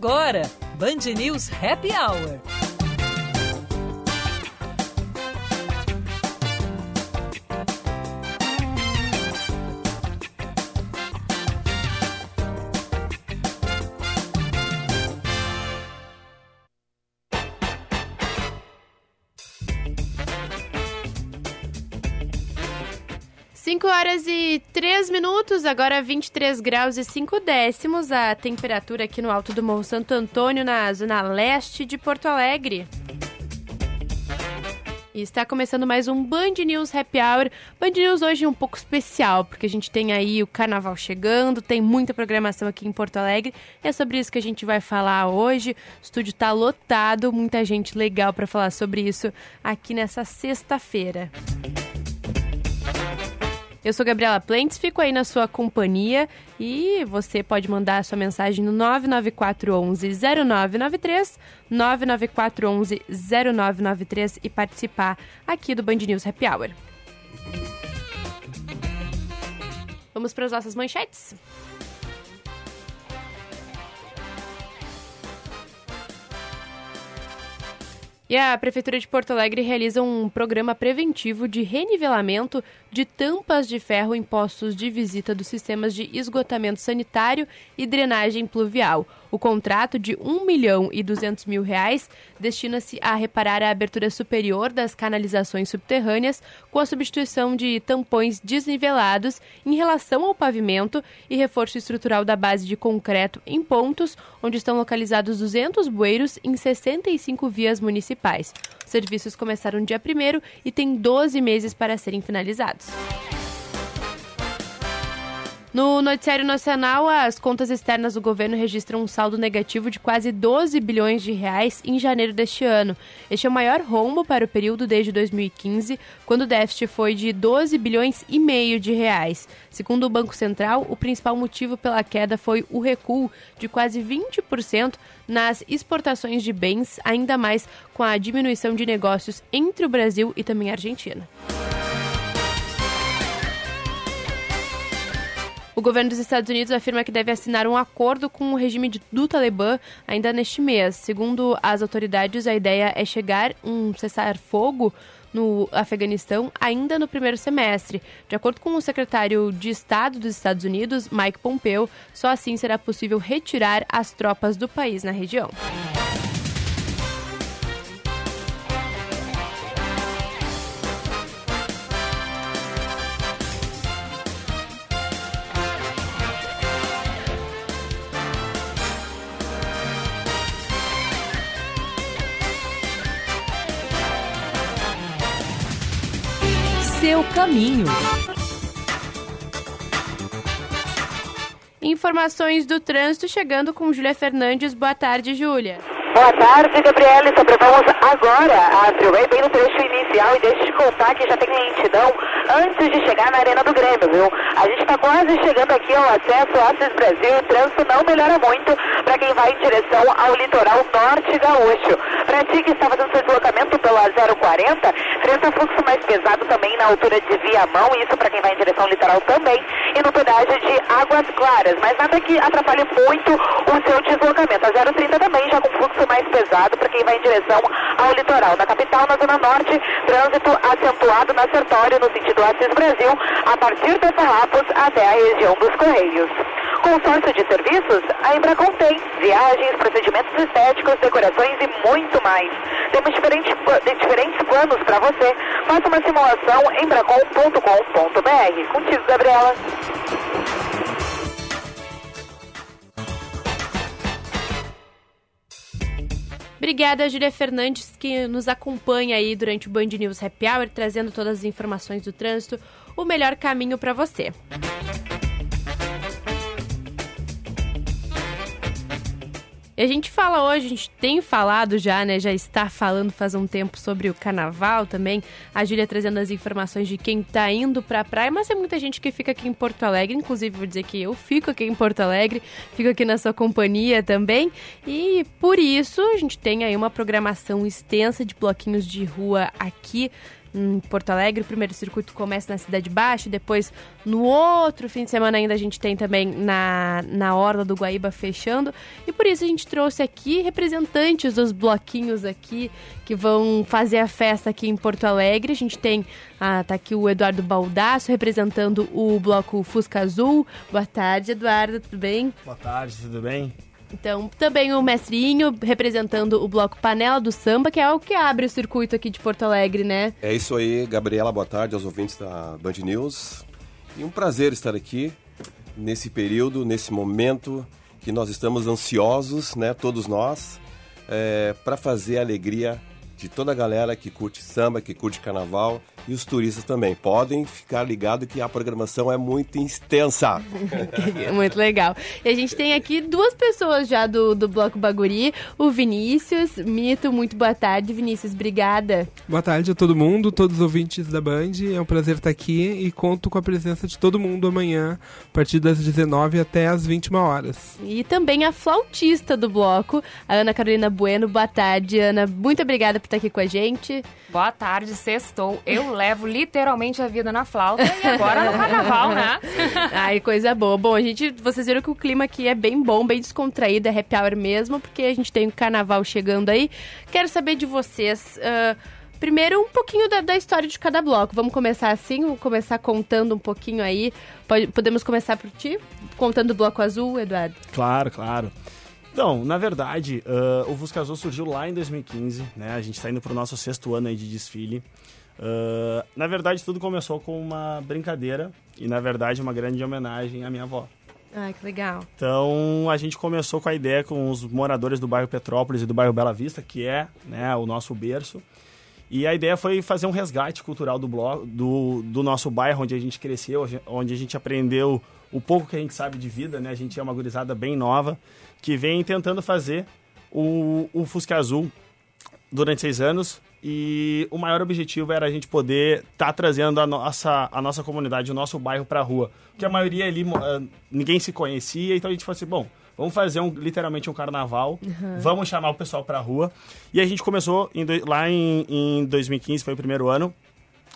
agora, Band News Happy Hour. Horas e 3 minutos, agora 23 graus e 5 décimos a temperatura aqui no alto do Morro Santo Antônio, na zona leste de Porto Alegre. E está começando mais um Band News Happy Hour. Band News hoje um pouco especial, porque a gente tem aí o carnaval chegando, tem muita programação aqui em Porto Alegre. É sobre isso que a gente vai falar hoje. O estúdio está lotado, muita gente legal para falar sobre isso aqui nessa sexta-feira. Eu sou Gabriela Plentes, fico aí na sua companhia e você pode mandar sua mensagem no 99411 0993, 99411 0993 e participar aqui do Band News Happy Hour. Vamos para as nossas manchetes? E a Prefeitura de Porto Alegre realiza um programa preventivo de renivelamento de tampas de ferro em postos de visita dos sistemas de esgotamento sanitário e drenagem pluvial. O contrato de 1 milhão e 200 mil reais destina-se a reparar a abertura superior das canalizações subterrâneas com a substituição de tampões desnivelados em relação ao pavimento e reforço estrutural da base de concreto em pontos onde estão localizados 200 bueiros em 65 vias municipais. Os serviços começaram dia 1 e têm 12 meses para serem finalizados. No noticiário nacional, as contas externas do governo registram um saldo negativo de quase 12 bilhões de reais em janeiro deste ano. Este é o maior rombo para o período desde 2015, quando o déficit foi de 12 bilhões e meio de reais. Segundo o Banco Central, o principal motivo pela queda foi o recuo de quase 20% nas exportações de bens, ainda mais com a diminuição de negócios entre o Brasil e também a Argentina. O governo dos Estados Unidos afirma que deve assinar um acordo com o regime do Talibã ainda neste mês. Segundo as autoridades, a ideia é chegar um cessar-fogo no Afeganistão ainda no primeiro semestre. De acordo com o secretário de Estado dos Estados Unidos, Mike Pompeo, só assim será possível retirar as tropas do país na região. Seu caminho. Informações do trânsito chegando com Júlia Fernandes. Boa tarde, Júlia. Boa tarde, Gabriela. Sobrevamos agora a Freeway bem no trecho inicial e deixa de contar que já tem lentidão antes de chegar na Arena do Grêmio, viu? A gente está quase chegando aqui ao acesso ao Assis Brasil o trânsito não melhora muito para quem vai em direção ao litoral norte gaúcho. Para ti que está fazendo seu deslocamento pela 040, enfrenta fluxo mais pesado também na altura de Viamão, isso para quem vai em direção ao litoral também, e no pedágio de Águas Claras, mas nada que atrapalhe muito o seu deslocamento. A 030 também já com fluxo mais pesado para quem vai em direção ao litoral. Na capital, na zona norte, trânsito acentuado na Sertório, no sentido Assis Brasil, a partir de Farrapos até a região dos Correios. Consórcio de serviços, a Embracon tem viagens, procedimentos estéticos, decorações e muito mais. Temos diferentes, diferentes planos para você. Faça uma simulação em embracon.com.br. Contigo, Gabriela. Obrigada, Júlia Fernandes, que nos acompanha aí durante o Band News Happy Hour, trazendo todas as informações do trânsito, o melhor caminho para você. E a gente fala hoje, a gente tem falado já, né? Já está falando faz um tempo sobre o carnaval também. A Júlia trazendo as informações de quem está indo para a praia, mas tem muita gente que fica aqui em Porto Alegre. Inclusive, vou dizer que eu fico aqui em Porto Alegre, fico aqui na sua companhia também. E por isso, a gente tem aí uma programação extensa de bloquinhos de rua aqui em Porto Alegre. O primeiro circuito começa na Cidade Baixa, depois no outro fim de semana ainda a gente tem também na, na Orla do Guaíba fechando. E por isso a gente trouxe aqui representantes dos bloquinhos aqui que vão fazer a festa aqui em Porto Alegre. A gente tem, ah, tá aqui o Eduardo Baldasso representando o bloco Fusca Azul. Boa tarde, Eduardo, tudo bem? Boa tarde, tudo bem? Então, também o Mestrinho representando o bloco Panela do Samba, que é o que abre o circuito aqui de Porto Alegre, né? É isso aí, Gabriela, boa tarde aos ouvintes da Band News. E um prazer estar aqui nesse período, nesse momento que nós estamos ansiosos, né, todos nós, é, para fazer a alegria de toda a galera que curte samba, que curte carnaval e os turistas também. Podem ficar ligados que a programação é muito extensa. muito legal. E a gente tem aqui duas pessoas já do, do Bloco Baguri, o Vinícius Mito. Muito boa tarde, Vinícius. Obrigada. Boa tarde a todo mundo, todos os ouvintes da Band. É um prazer estar aqui e conto com a presença de todo mundo amanhã, a partir das 19 até as 21 horas. E também a flautista do bloco, a Ana Carolina Bueno. Boa tarde, Ana. Muito obrigada por estar aqui com a gente. Boa tarde, sextou. Eu levo literalmente a vida na flauta e agora no carnaval, né? Ai, coisa boa. Bom, a gente, vocês viram que o clima aqui é bem bom, bem descontraído, é happy hour mesmo, porque a gente tem o carnaval chegando aí. Quero saber de vocês. Uh, primeiro, um pouquinho da, da, história de cada bloco. Vamos começar assim, vamos começar contando um pouquinho aí. Pode, podemos começar por ti? Contando o bloco azul, Eduardo? Claro, claro. Então, na verdade, uh, o Fusca Azul surgiu lá em 2015, né? A gente está indo para o nosso sexto ano aí de desfile. Uh, na verdade, tudo começou com uma brincadeira e, na verdade, uma grande homenagem à minha avó. Ah, que legal. Então, a gente começou com a ideia com os moradores do bairro Petrópolis e do bairro Bela Vista, que é né, o nosso berço. E a ideia foi fazer um resgate cultural do, bloco, do, do nosso bairro, onde a gente cresceu, onde a gente aprendeu o pouco que a gente sabe de vida, né? A gente é uma gurizada bem nova que vem tentando fazer o, o Fusca Azul durante seis anos e o maior objetivo era a gente poder estar tá trazendo a nossa, a nossa comunidade, o nosso bairro para a rua. Porque a maioria ali, uh, ninguém se conhecia, então a gente falou assim, bom, vamos fazer um, literalmente um carnaval, uhum. vamos chamar o pessoal para a rua. E a gente começou em, lá em, em 2015, foi o primeiro ano,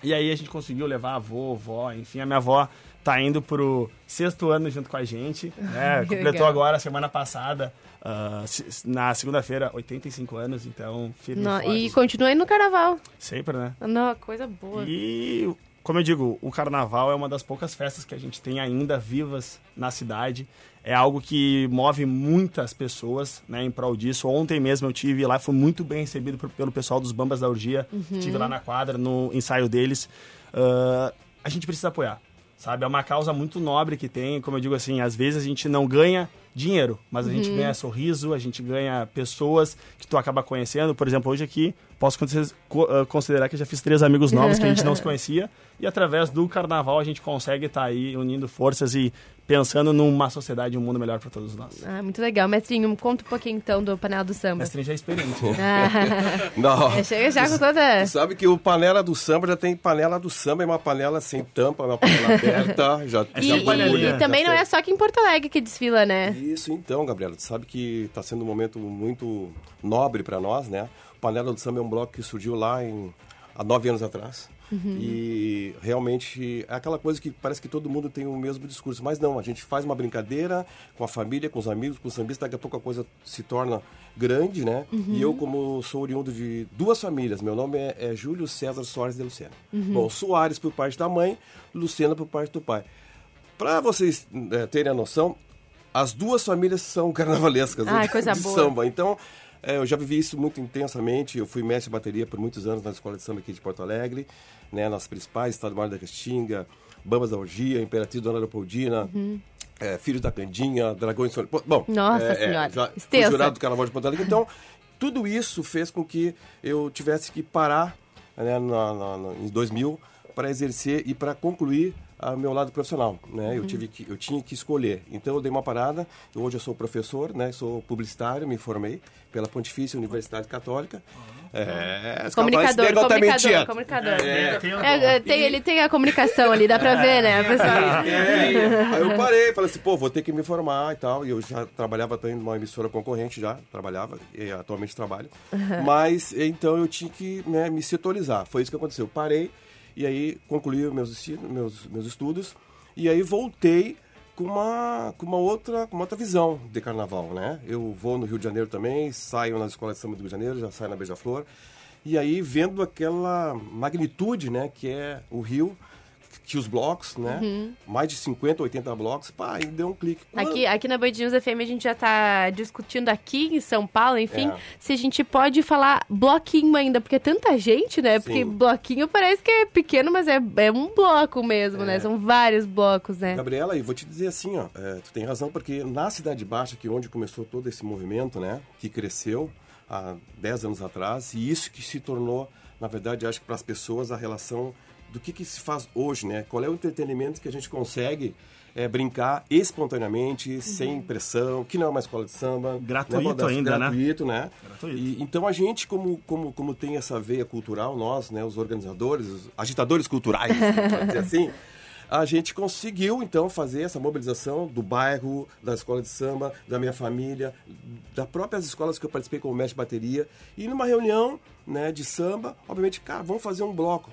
e aí a gente conseguiu levar a avô, avó, enfim, a minha avó tá indo pro sexto ano junto com a gente, né? Completou legal. agora, semana passada, uh, na segunda-feira, 85 anos, então firme Não, E continua aí no carnaval. Sempre, né? Não, coisa boa. E, como eu digo, o carnaval é uma das poucas festas que a gente tem ainda vivas na cidade. É algo que move muitas pessoas, né, em prol disso. Ontem mesmo eu tive lá, fui muito bem recebido por, pelo pessoal dos Bambas da Urgia. Uhum. Tive lá na quadra, no ensaio deles. Uh, a gente precisa apoiar sabe? É uma causa muito nobre que tem, como eu digo assim, às vezes a gente não ganha dinheiro, mas a uhum. gente ganha sorriso, a gente ganha pessoas que tu acaba conhecendo. Por exemplo, hoje aqui, posso ah, considerar que já fiz três amigos novos que a gente não se conhecia, e através do carnaval a gente consegue estar tá aí unindo forças e pensando numa sociedade, um mundo melhor para todos nós. Ah, muito legal. Mestrinho, conta um pouquinho então do Panela do Samba. Mestrinho já é experiente. Ah. Não. É, chega já com toda... Tu sabe que o Panela do Samba já tem panela do samba, é uma panela sem tampa, é uma panela aberta. Já, e, já e, e também não é só aqui em Porto Alegre que desfila, né? Isso então, Gabriela. Tu sabe que está sendo um momento muito nobre para nós, né? O Panela do Samba é um bloco que surgiu lá em, há nove anos atrás. Uhum. E realmente é aquela coisa que parece que todo mundo tem o mesmo discurso. Mas não, a gente faz uma brincadeira com a família, com os amigos, com os sambistas, daqui a pouco a coisa se torna grande, né? Uhum. E eu, como sou oriundo de duas famílias, meu nome é, é Júlio César Soares de Lucena. Uhum. Bom, Soares por parte da mãe, Lucena por parte do pai. Para vocês é, terem a noção, as duas famílias são carnavalescas ah, coisa de boa. samba. Então, é, eu já vivi isso muito intensamente. Eu fui mestre de bateria por muitos anos na escola de samba aqui de Porto Alegre, né, nas principais, Estado Maior da Restinga, Bambas da Orgia, Imperatriz Dona Leopoldina. Uhum. É, Filhos da Candinha, Dragões Sol... Bom, Nossa é, Senhora, é, já fui jurado do Carnaval de Porto Alegre. Então, tudo isso fez com que eu tivesse que parar né, na, na, na, em 2000 para exercer e para concluir ao meu lado profissional, né? Eu tive que eu tinha que escolher. Então eu dei uma parada. Hoje eu sou professor, né? Sou publicitário, me formei pela Pontifícia Universidade Católica. É, os Comunicador, comunicador, comunicador. É, tem o É, é, tem- ele tem a comunicação ali, dá pra ver, né? pessoal? É, aí eu parei, falei assim, pô, vou ter que me formar e tal. E eu já trabalhava também numa emissora concorrente, já trabalhava, e atualmente trabalho. Mas então eu tinha que né, me setorizar. Foi isso que aconteceu. Eu parei e aí concluí meus, esti- meus, meus estudos. E aí voltei com uma, com uma outra com uma outra visão de carnaval, né? Eu vou no Rio de Janeiro também, saio nas escolas de samba do Rio de Janeiro, já saio na Beija-Flor. E aí vendo aquela magnitude, né, que é o Rio, que os blocos, né? Mais de 50, 80 blocos, pá, e deu um clique. Aqui, aqui na Band News FM a gente já tá discutindo aqui em São Paulo, enfim, É. se a gente pode falar bloquinho ainda, porque é tanta gente, né? Porque Sim. bloquinho parece que é pequeno, mas é, é um bloco mesmo, É. né? São vários blocos, né? Gabriela, e vou te dizer assim, ó, é, tu tem razão, porque na Cidade Baixa, que é onde começou todo esse movimento, né, que cresceu há 10 anos atrás, e isso que se tornou, na verdade, acho que para as pessoas a relação do que, que se faz hoje, né? Qual é o entretenimento que a gente consegue é, brincar espontaneamente, sem pressão, que não é uma escola de samba. Gratuito Modesto, ainda, né? gratuito, né? Gratuito. E, então a gente, como, como, como tem essa veia cultural, nós, né, os organizadores, os agitadores culturais, pode dizer assim, a gente conseguiu então fazer essa mobilização do bairro, da escola de samba, da minha família, das próprias escolas que eu participei como mestre de bateria, e numa reunião né, de samba, obviamente, cara, vamos fazer um bloco.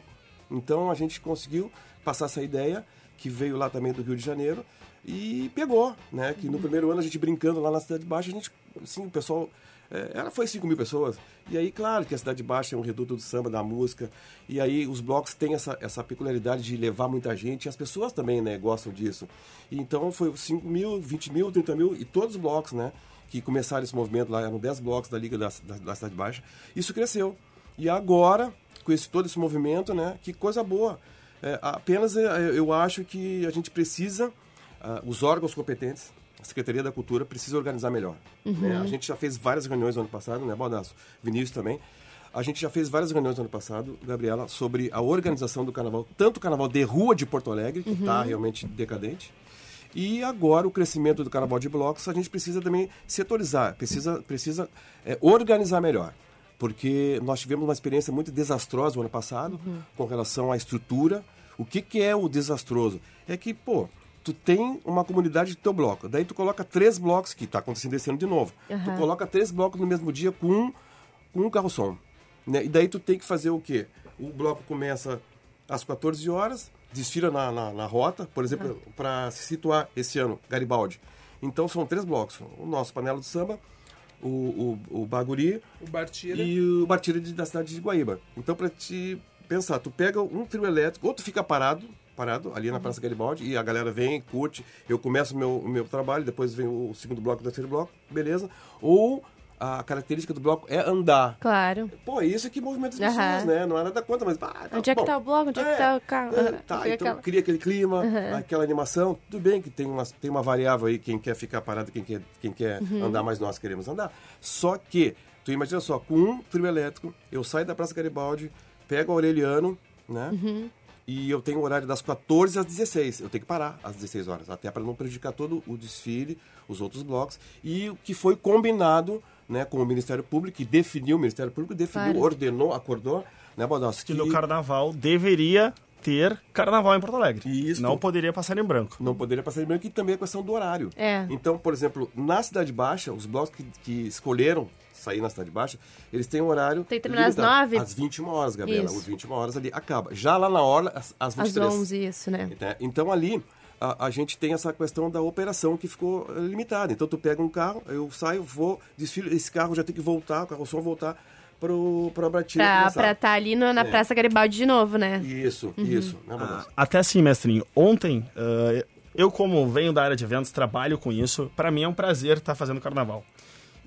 Então a gente conseguiu passar essa ideia, que veio lá também do Rio de Janeiro, e pegou, né? Que no primeiro ano a gente brincando lá na Cidade Baixa, a gente, assim, o pessoal. Ela foi 5 mil pessoas. E aí, claro que a Cidade Baixa é um reduto do samba, da música. E aí os blocos têm essa, essa peculiaridade de levar muita gente. E as pessoas também, né, gostam disso. E então foi 5 mil, 20 mil, 30 mil. E todos os blocos, né, que começaram esse movimento lá, eram 10 blocos da Liga da, da, da Cidade Baixa. Isso cresceu. E agora, com esse, todo esse movimento, né, que coisa boa. É, apenas é, eu acho que a gente precisa, ah, os órgãos competentes, a Secretaria da Cultura, precisa organizar melhor. né? A gente já fez várias reuniões no ano passado, né, Baldasso? Vinícius também. A gente já fez várias reuniões no ano passado, Gabriela, sobre a organização do carnaval, tanto o carnaval de rua de Porto Alegre, que está realmente decadente, e agora o crescimento do carnaval de blocos, a gente precisa também setorizar, precisa, precisa é, organizar melhor. Porque nós tivemos uma experiência muito desastrosa no ano passado com relação à estrutura. O que, que é o desastroso? É que, pô, tu tem uma comunidade do teu bloco. Daí tu coloca três blocos, que está acontecendo esse ano de novo. Tu coloca três blocos no mesmo dia com um, com um carro-som. Né? E daí tu tem que fazer o quê? O bloco começa às 14 horas, desfila na, na, na rota, por exemplo, para se situar esse ano, Garibaldi. Então são três blocos. O nosso panela do samba, o, o, o Baguri O Bartira. e o Bartira de- da cidade de Guaíba. Então, para te pensar, tu pega um trio elétrico, ou tu fica parado, parado ali na Praça Garibaldi, e a galera vem, curte, eu começo o meu, meu trabalho, depois vem o segundo bloco, o terceiro bloco, beleza. Ou a característica do bloco é andar. Claro. Pô, isso que movimenta as pessoas, né? Não é nada contra, mas... Ah, tá, Onde é que bom. tá o bloco? Onde é que tá o carro? é, tá, então aquela- cria aquele clima, aquela animação. Tudo bem que tem uma, tem uma variável aí, quem quer ficar parado, quem quer, quem quer Uhum. andar, mas nós queremos andar. Só que, tu imagina só, com um trio elétrico, eu saio da Praça Garibaldi, pego o Aureliano, né? Uhum. E eu tenho o horário das 14 às 16. Eu tenho que parar às 16 horas, até para não prejudicar todo o desfile, os outros blocos. E o que foi combinado né, com o Ministério Público, que definiu, o Ministério Público definiu, Claro. ordenou, acordou, né, Baldassi? Que no carnaval deveria ter carnaval em Porto Alegre. Isso. Não poderia passar em branco. não poderia passar de branco e também a questão do horário. É. Então, por exemplo, na Cidade Baixa, os blocos que, que escolheram sair na Cidade Baixa, eles têm um horário. Tem que terminar às limitado. nove? Às 21 horas, Gabriela. Às 21 horas ali acaba. Já lá na hora, às, às Às 23. 11, isso, né? né? Então ali a, a gente tem essa questão da operação que ficou eh, limitada. Então tu pega um carro, eu saio, vou, desfilo, esse carro já tem que voltar, o carro só voltar para a Bratilha. Pra começar. estar tá ali no- na É. Praça Garibaldi de novo, né? Isso, Uhum. isso. Né, Baldassi? Até assim, mestrinho, ontem, ah, eu como venho da área de eventos, trabalho com isso, para mim é um prazer estar fazendo carnaval.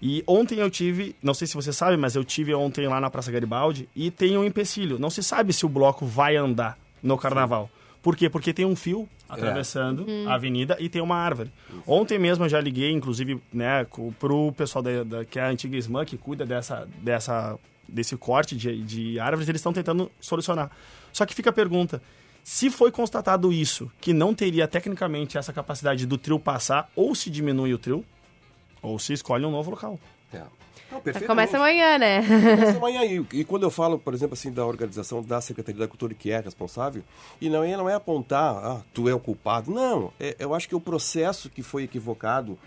E ontem eu tive, não sei se você sabe, mas eu tive ontem lá na Praça Garibaldi e tem um empecilho. Não se sabe se o bloco vai andar no carnaval. Por quê? Porque tem um fio atravessando a avenida e tem uma árvore. Ontem mesmo eu já liguei, inclusive, né, pro pessoal da, da- que é a antiga SMAN, que cuida dessa, dessa, desse corte de, de árvores, eles estão tentando solucionar. Só que fica a pergunta, Se foi constatado isso, que não teria tecnicamente essa capacidade do trio passar, ou se diminui o trio, ou se escolhe um novo local. É. Não, Começa perfeitamente. amanhã, né? Começa amanhã. E, e quando eu falo, por exemplo, assim, da organização da Secretaria da Cultura que é responsável, e não é, não é apontar, ah, tu é o culpado. Não, é- eu acho que o processo que foi equivocado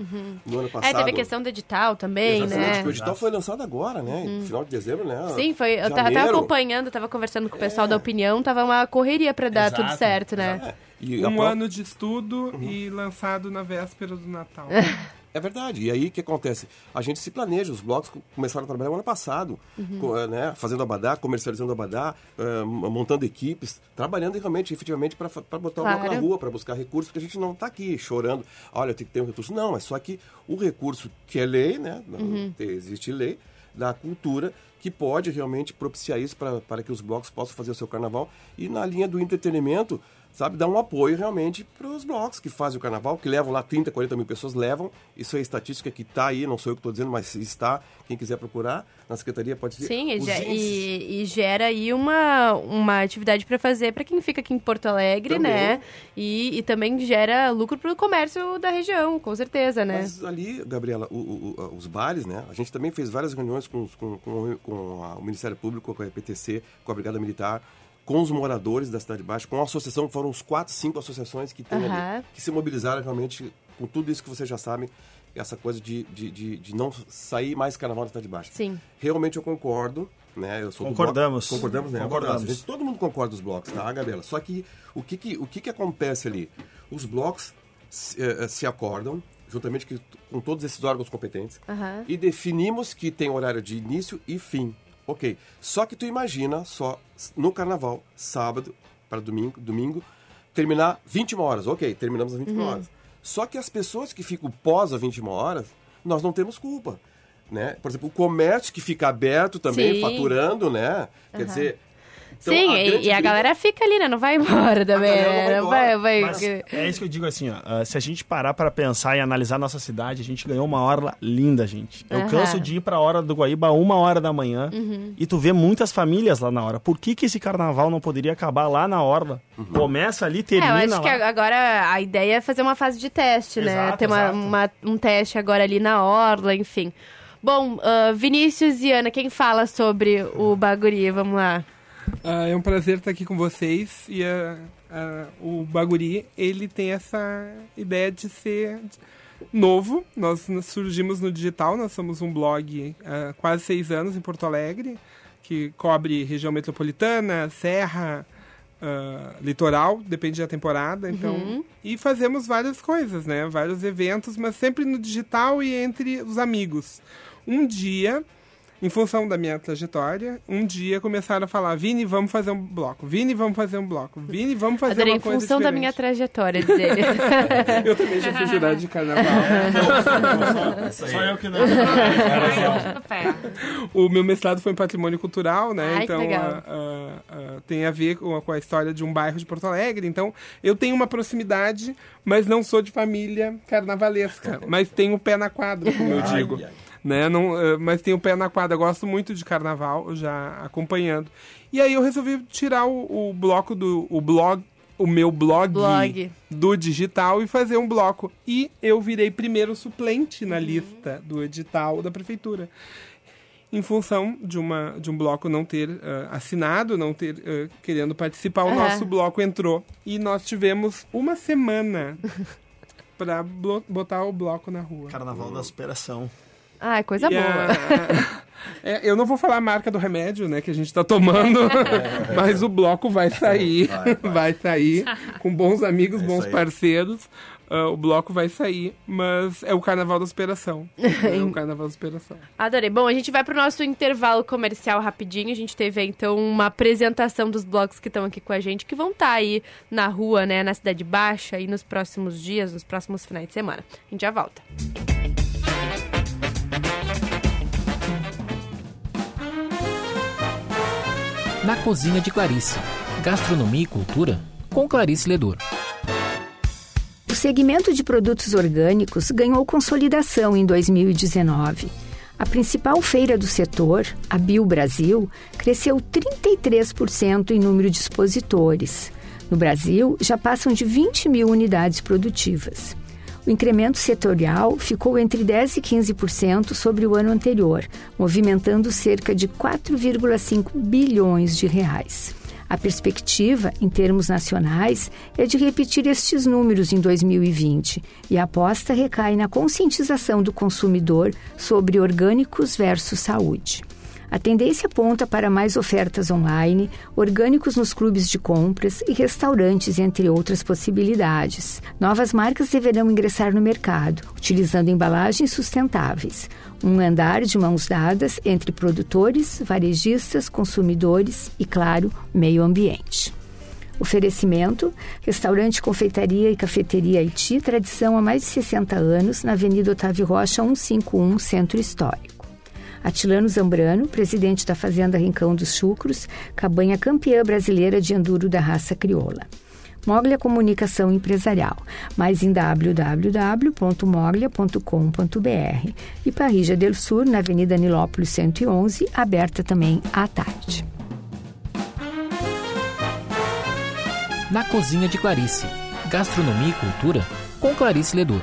no ano É, passado... teve a questão do edital também, Exatamente, né? que o edital foi lançado agora, né? No final de dezembro, né? Sim, foi. Eu tava até Janeiro. acompanhando, tava conversando com o pessoal da opinião, tava uma correria pra dar Exato, tudo certo, né? É, e Um pró- ano de estudo e lançado na véspera do Natal. É verdade. E aí o que acontece? A gente se planeja, os blocos co- começaram a trabalhar no ano passado, Uhum. né? fazendo abadá, comercializando abadá, m- montando equipes, trabalhando realmente, efetivamente, para botar o bloco Claro. na rua, para buscar recursos, porque a gente não está aqui chorando, olha, tem que ter um recurso. Não, é só que o recurso que é lei, né? Uhum. Existe lei da cultura que pode realmente propiciar isso para para que os blocos possam fazer o seu carnaval e na linha do entretenimento sabe, dar um apoio realmente para os blocos que fazem o carnaval, que levam lá 30, 40 mil pessoas, levam. Isso é estatística que está aí, não sou eu que estou dizendo, mas está. Quem quiser procurar, na secretaria pode ver. Sim, e, e- gera aí uma, uma atividade pra fazer pra quem fica aqui em Porto Alegre, Também. né? E, e também gera lucro pro comércio da região, com certeza, né? Mas ali, Gabriela, o- o- o- os bares, né? A gente também fez várias reuniões com, com, com, com a- o Ministério Público, com a EPTC, com a Brigada Militar, com os moradores da Cidade Baixa, com a associação, foram uns quatro, cinco associações que tem Aham. ali, que se mobilizaram realmente com tudo isso que vocês já sabem, essa coisa de, de, de, de não sair mais carnaval da Cidade Baixa. Sim. Realmente eu concordo, né? Eu sou Concordamos. bloco- concordamos, né? Concordamos. Gente- todo mundo concorda dos blocos, tá, Gabriela? Só que o que que, o que, que acontece ali? Os blocos se, eh, se acordam, juntamente com todos esses órgãos competentes, Aham. e definimos que tem horário de início e fim. Ok. Só que tu imagina só no carnaval, sábado para domingo, domingo, terminar 21 horas. Ok, terminamos às 21 Uhum. horas. Só que as pessoas que ficam pós as 21 horas, nós não temos culpa. Né? Por exemplo, o comércio que fica aberto também, Sim. faturando, né? Quer dizer. Então, Sim, a e, e a briga- galera fica ali, né? Não vai embora também, galera não vai né? Não vai, embora, vai... Mas é isso que eu digo assim, ó. ah, se a gente parar pra pensar e analisar nossa cidade, a gente ganhou uma orla linda, gente. Eu Aham. canso de ir pra hora do Guaíba uma hora da manhã e tu vê muitas famílias lá na hora. Por que, que esse carnaval não poderia acabar lá na orla? Começa ali, É, eu termina acho que lá. agora a ideia é fazer uma fase de teste, né? Exato, Ter uma, uma- um teste agora ali na orla, enfim. Bom, ah, Vinícius e Ana, quem fala sobre o Baguri? Vamos lá. Ah, é um prazer estar aqui com vocês e ah, ah, o Baguri, ele tem essa ideia de ser novo. Nós surgimos no digital, nós somos um blog há quase seis anos em Porto Alegre, que cobre região metropolitana, serra, ah, litoral, depende da temporada. Então, E fazemos várias coisas, né? Vários eventos, mas sempre no digital e entre os amigos. Um dia, em função da minha trajetória, um dia começaram a falar: Vini, vamos fazer um bloco. Vini, vamos fazer um bloco. Vini, vamos fazer Adorei, uma em coisa função da diferente." minha trajetória, diz ele. Eu também já fui jurado de carnaval. Só eu que não. Ai. O meu mestrado foi em patrimônio cultural, né? Ai, que então legal. ah, ah, ah, tem a ver com a, com a história de um bairro de Porto Alegre. Então eu tenho uma proximidade, mas não sou de família carnavalesca. mas tenho o pé na quadra, como eu Ai, digo. ai. Né? Não, ah, mas tenho o pé na quadra. Gosto muito de carnaval, já acompanhando. E aí eu resolvi tirar o, o bloco do o blog. O meu blog, Blog. do digital e fazer um bloco. E eu virei primeiro suplente na lista do edital da prefeitura em função de, uma, de um bloco não ter ah, assinado, não ter ah, querendo participar, o nosso bloco entrou. E nós tivemos uma semana para botar o bloco na rua. Carnaval da superação. Ai, coisa E boa. a- É, eu não vou falar a marca do remédio, né, que a gente tá tomando, mas o bloco vai sair, Vai, vai, vai. sair, com bons amigos, É bons parceiros, ah, o bloco vai sair, mas é o Carnaval da Superação. É o Carnaval da Superação. Adorei. Bom, a gente vai pro nosso intervalo comercial rapidinho. A gente teve então uma apresentação dos blogs que estão aqui com a gente, que vão estar aí na rua, né, na Cidade Baixa e nos próximos dias, nos próximos finais de semana. A gente já volta. Na Cozinha de Clarice. Gastronomia e cultura com Clarice Ledor. O segmento de produtos orgânicos ganhou consolidação em 2019. A principal feira do setor, a Bio Brasil, cresceu 33% em número de expositores. No Brasil, já passam de 20 mil unidades produtivas. O incremento setorial ficou entre 10% e 15% sobre o ano anterior, movimentando cerca de 4,5 bilhões de reais. A perspectiva, em termos nacionais, é de repetir estes números em 2020 e a aposta recai na conscientização do consumidor sobre orgânicos versus saúde. A tendência aponta para mais ofertas online, orgânicos nos clubes de compras e restaurantes, entre outras possibilidades. Novas marcas deverão ingressar no mercado, utilizando embalagens sustentáveis. Um andar de mãos dadas entre produtores, varejistas, consumidores e, claro, meio ambiente. Oferecimento: restaurante, confeitaria e cafeteria Haiti, tradição há mais de 60 anos, na Avenida Otávio Rocha, 151, Centro Histórico. Atilano Zambrano, presidente da Fazenda Rincão dos Chucros, cabanha campeã brasileira de enduro da raça crioula. Moglia Comunicação Empresarial, mais em www.moglia.com.br e Parrija del Sur, na Avenida Nilópolis 111, aberta também à tarde. Na Cozinha de Clarice. Gastronomia e cultura com Clarice Ledor.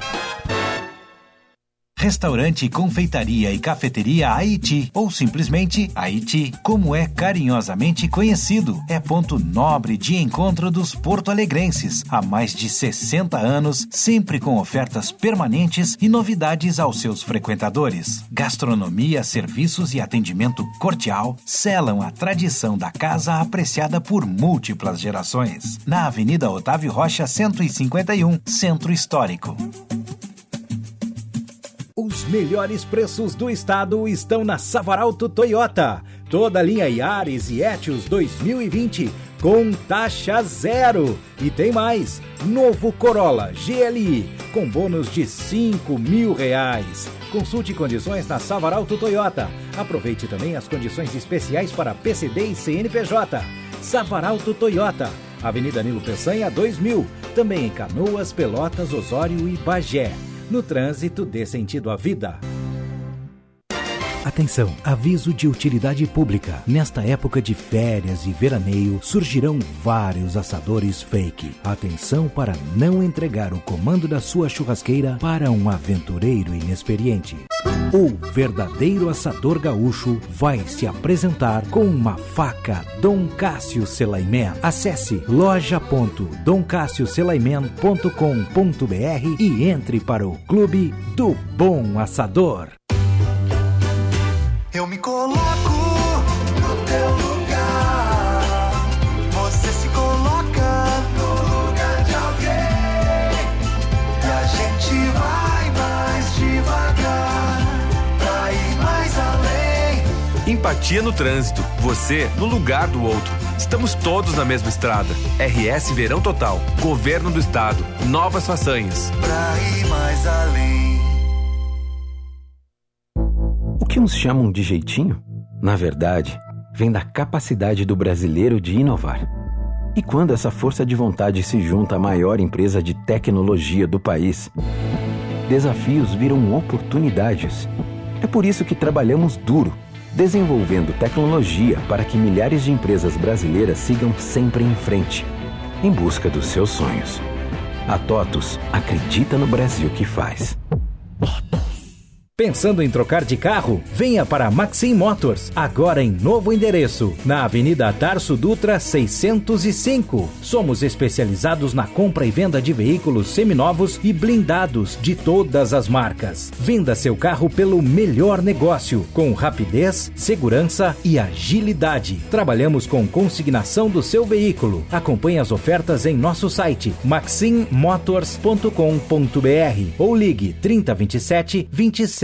Restaurante, confeitaria e cafeteria Haiti, ou simplesmente Haiti, como é carinhosamente conhecido. É ponto nobre de encontro dos porto-alegrenses. Há mais de 60 anos, sempre com ofertas permanentes e novidades aos seus frequentadores. Gastronomia, serviços e atendimento cordial selam a tradição da casa apreciada por múltiplas gerações. Na Avenida Otávio Rocha, 151, Centro Histórico. Os melhores preços do estado estão na Savaralto Toyota. Toda a linha Yaris e Etios 2020 com taxa zero. E tem mais: novo Corolla GLI com bônus de 5 mil reais. Consulte condições na Savaralto Toyota. Aproveite também as condições especiais para PCD e CNPJ. Savaralto Toyota, Avenida Nilo Peçanha 2000. Também em Canoas, Pelotas, Osório e Bagé no trânsito dê sentido à vida. Atenção, aviso de utilidade pública. Nesta época de férias e veraneio, surgirão vários assadores fake. Atenção para não entregar o comando da sua churrasqueira para um aventureiro inexperiente. O verdadeiro assador gaúcho vai se apresentar com uma faca Dom Cássio Selaiman. Acesse loja.domcassioselaiman.com.br e entre para o Clube do Bom Assador. Eu me coloco no teu lugar. Você se coloca no lugar de alguém. E a gente vai mais devagar pra ir mais além. Empatia no trânsito. Você no lugar do outro. Estamos todos na mesma estrada. RS Verão Total. Governo do Estado. Novas façanhas. Pra ir mais além. Que uns chamam de jeitinho, na verdade, vem da capacidade do brasileiro de inovar. E quando essa força de vontade se junta à maior empresa de tecnologia do país, desafios viram oportunidades. É por isso que trabalhamos duro, desenvolvendo tecnologia para que milhares de empresas brasileiras sigam sempre em frente, em busca dos seus sonhos. A TOTUS acredita no Brasil que faz. Pensando em trocar de carro? Venha para Maxim Motors, agora em novo endereço, na Avenida Tarso Dutra 605. Somos especializados na compra e venda de veículos seminovos e blindados de todas as marcas. Venda seu carro pelo melhor negócio, com rapidez, segurança e agilidade. Trabalhamos com consignação do seu veículo. Acompanhe as ofertas em nosso site maximmotors.com.br ou ligue 3027 27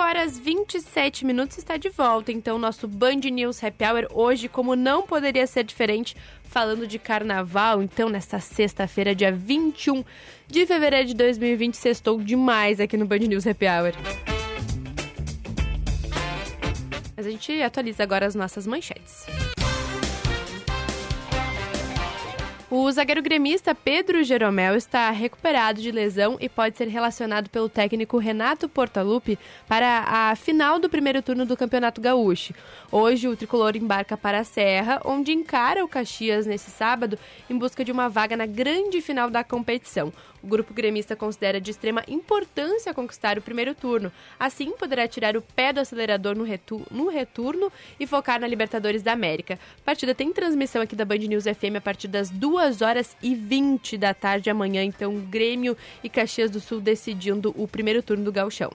Horas 27 minutos está de volta, então nosso Band News Happy Hour hoje, como não poderia ser diferente, falando de carnaval, então nesta sexta-feira, dia 21 de fevereiro de 2020, sextou demais aqui no Band News Happy Hour. Mas a gente atualiza agora as nossas manchetes. O zagueiro gremista Pedro Jeromel está recuperado de lesão e pode ser relacionado pelo técnico Renato Portaluppi para a final do primeiro turno do Campeonato Gaúcho. Hoje, o tricolor embarca para a Serra, onde encara o Caxias nesse sábado em busca de uma vaga na grande final da competição. O grupo gremista considera de extrema importância conquistar o primeiro turno. Assim, poderá tirar o pé do acelerador no, retu no retorno e focar na Libertadores da América. A partida tem transmissão aqui da Band News FM a partir das 2 horas e 20 da tarde amanhã. Então, Grêmio e Caxias do Sul decidindo o primeiro turno do Gauchão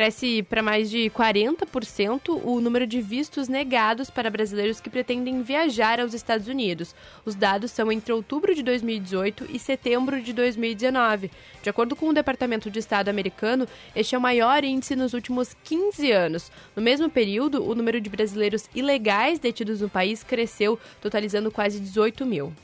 cresce para mais de 40% o número de vistos negados para brasileiros que pretendem viajar aos Estados Unidos. Os dados são entre outubro de 2018 e setembro de 2019. De acordo com o Departamento de Estado americano, este é o maior índice nos últimos 15 anos. No mesmo período, o número de brasileiros ilegais detidos no país cresceu, totalizando quase 18 mil.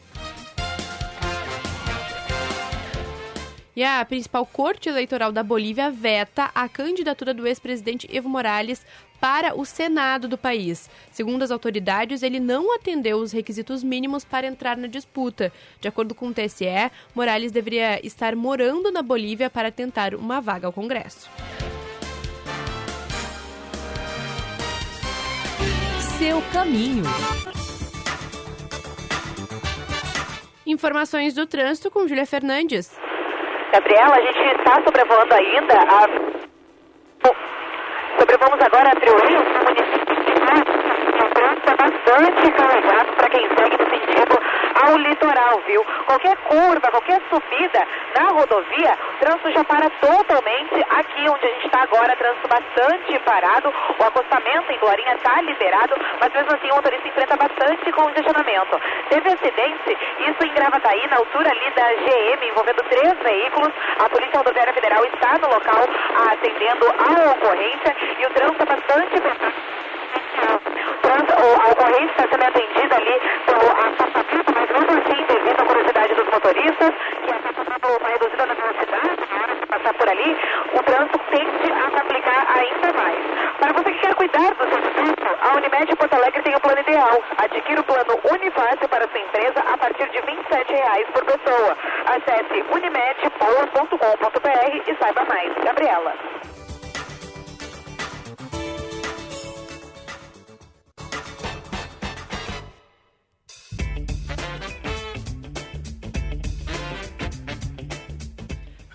E a principal corte eleitoral da Bolívia veta a candidatura do ex-presidente Evo Morales para o Senado do país. Segundo as autoridades, ele não atendeu os requisitos mínimos para entrar na disputa. De acordo com o TSE, Morales deveria estar morando na Bolívia para tentar uma vaga ao Congresso. Seu caminho. Informações do trânsito com Júlia Fernandes. Gabriela, a gente está sobrevoando ainda a... Sobrevoamos agora a Triunfo, o município de O trânsito é bastante carregado para quem segue sentido ao litoral, viu? Qualquer curva, qualquer subida na rodovia, o trânsito já para totalmente aqui onde a gente está agora, trânsito bastante parado. O acostamento em Glorinha está liberado, mas mesmo assim o motorista enfrenta bastante congestionamento. Teve acidente, isso em Gravataí, na altura ali da GM, envolvendo três veículos. A Polícia Rodoviária Federal está no local atendendo a ocorrência e o trânsito é bastante a ocorrência está sendo atendida ali pelo afastamento, mas mesmo assim, devido à curiosidade dos motoristas, que acabam uma reduzida na velocidade na hora de passar por ali, o trânsito tende a se aplicar ainda mais. Para você que quer cuidar do seu trânsito, a Unimed Porto Alegre tem o plano ideal. Adquira o plano Unifácil para sua empresa a partir de R$ 27,00 por pessoa. Acesse unimedpoa.com.br e saiba mais. Gabriela.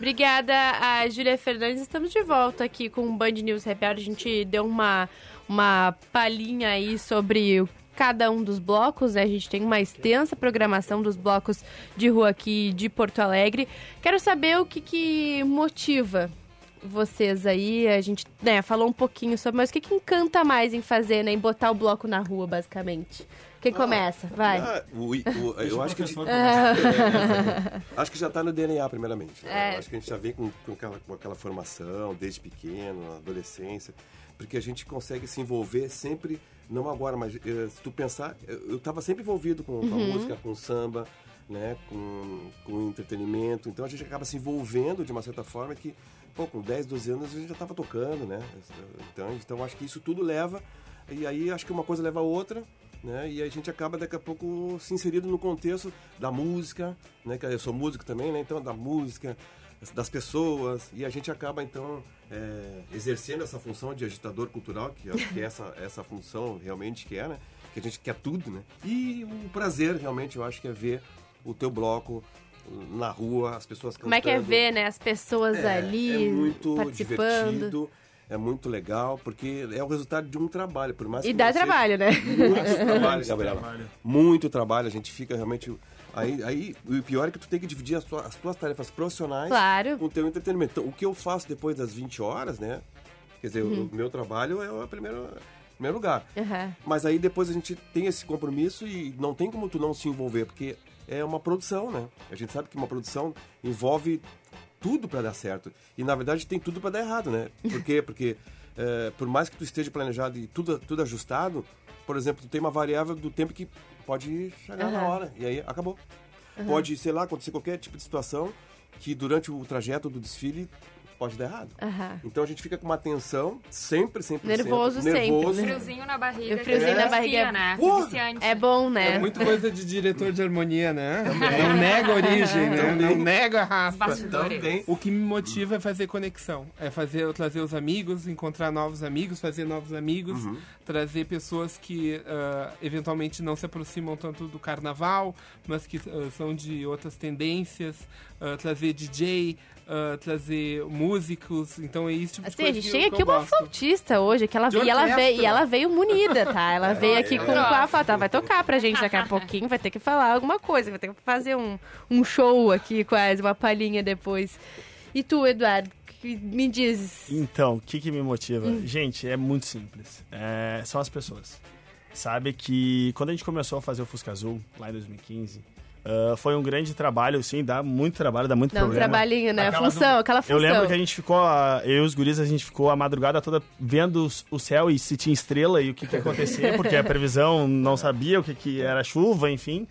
Obrigada a Júlia Fernandes. Estamos de volta aqui com o Band News Hour. A gente deu uma, uma palhinha aí sobre cada um dos blocos, né? A gente tem uma extensa programação dos blocos de rua aqui de Porto Alegre. Quero saber o que, que motiva vocês aí. A gente né, falou um pouquinho sobre, mas o que, que encanta mais em fazer, né? Em botar o bloco na rua, basicamente? Quem começa? Vai. Ah, o- o- eu acho que, Ah. acho que já está no DNA, primeiramente. né? É. Acho que a gente já vem com, com aquela, com aquela formação desde pequeno, na adolescência, porque a gente consegue se envolver sempre, não agora, mas eh, se tu pensar, eu estava sempre envolvido com, com a Uhum. música, com o samba, né, com, com o entretenimento, então a gente acaba se envolvendo de uma certa forma que, pô, com 10, 12 anos a gente já estava tocando, né? Então, então acho que isso tudo leva, e aí acho que uma coisa leva a outra, né? E a gente acaba daqui a pouco se inserido no contexto da música, né? Que eu sou músico também, né? Então da música, das pessoas e a gente acaba então é, exercendo essa função de agitador cultural, que que é essa essa função realmente que é, né? Que a gente quer tudo, né? E o prazer realmente eu acho que é ver o teu bloco na rua, as pessoas cantando. Como é que é ver, né, as pessoas É, ali é muito participando? divertido, é muito legal, porque é o resultado de um trabalho, por mais E que dá trabalho, né? Muito trabalho, Gabriela. trabalho. Muito trabalho, a gente fica realmente... Aí, aí o pior é que tu tem que dividir as, tua- as tuas tarefas profissionais Claro. com o teu entretenimento. Então, o que eu faço depois das 20 horas, né? Quer dizer, Uhum. o meu trabalho é o primeiro, primeiro lugar. Aham. Mas aí depois a gente tem esse compromisso e não tem como tu não se envolver, porque é uma produção, né? A gente sabe que uma produção envolve tudo para dar certo. E na verdade tem tudo para dar errado, né? Por quê? Porque é, por mais que tu esteja planejado e tudo, tudo ajustado, por exemplo, tu tem uma variável do tempo que pode chegar na Aham. hora. E aí acabou. Aham. Pode, sei lá, acontecer qualquer tipo de situação que durante o trajeto do desfile pode dar errado. Aham. Então a gente fica com uma tensão sempre, sempre, Nervoso sempre, nervoso. né? Friozinho na barriga. O friozinho na barriga né? Uh! Viciante. É bom, né? É muito coisa de diretor de harmonia, né? Não nega a origem, né? Também. Não nega a raça. Bastidores. Também. O que me motiva é fazer conexão. É fazer, trazer os amigos, encontrar novos amigos, fazer novos amigos, Uhum. trazer pessoas que ah, eventualmente não se aproximam tanto do carnaval, mas que ah, são de outras tendências, ah, trazer DJ, ah, trazer músicos. Então é isso tipo de Assim, a gente que eu- aqui eu uma gosto. flautista hoje, que ela, e, ela veio, e ela veio munida, tá? Ela veio aqui é. com, com a flauta. Ela vai tocar pra gente daqui a pouquinho, vai ter que falar alguma coisa, vai ter que fazer um, um show aqui, quase, uma palhinha depois. E tu, Eduardo, que me dizes? Então, o que, que me motiva? Hum. Gente, é muito simples. É, são as pessoas. Sabe que quando a gente começou a fazer o Fusca Azul, lá em 2015, ah, foi um grande trabalho, sim, dá muito trabalho, dá muito Dá um problema. trabalhinho, né? A Aquela função, do- aquela função. Eu lembro que a gente ficou, eu e os guris, a gente ficou a madrugada toda vendo o céu e se tinha estrela e o que, que ia acontecer, porque a previsão não sabia o que, que era chuva, enfim.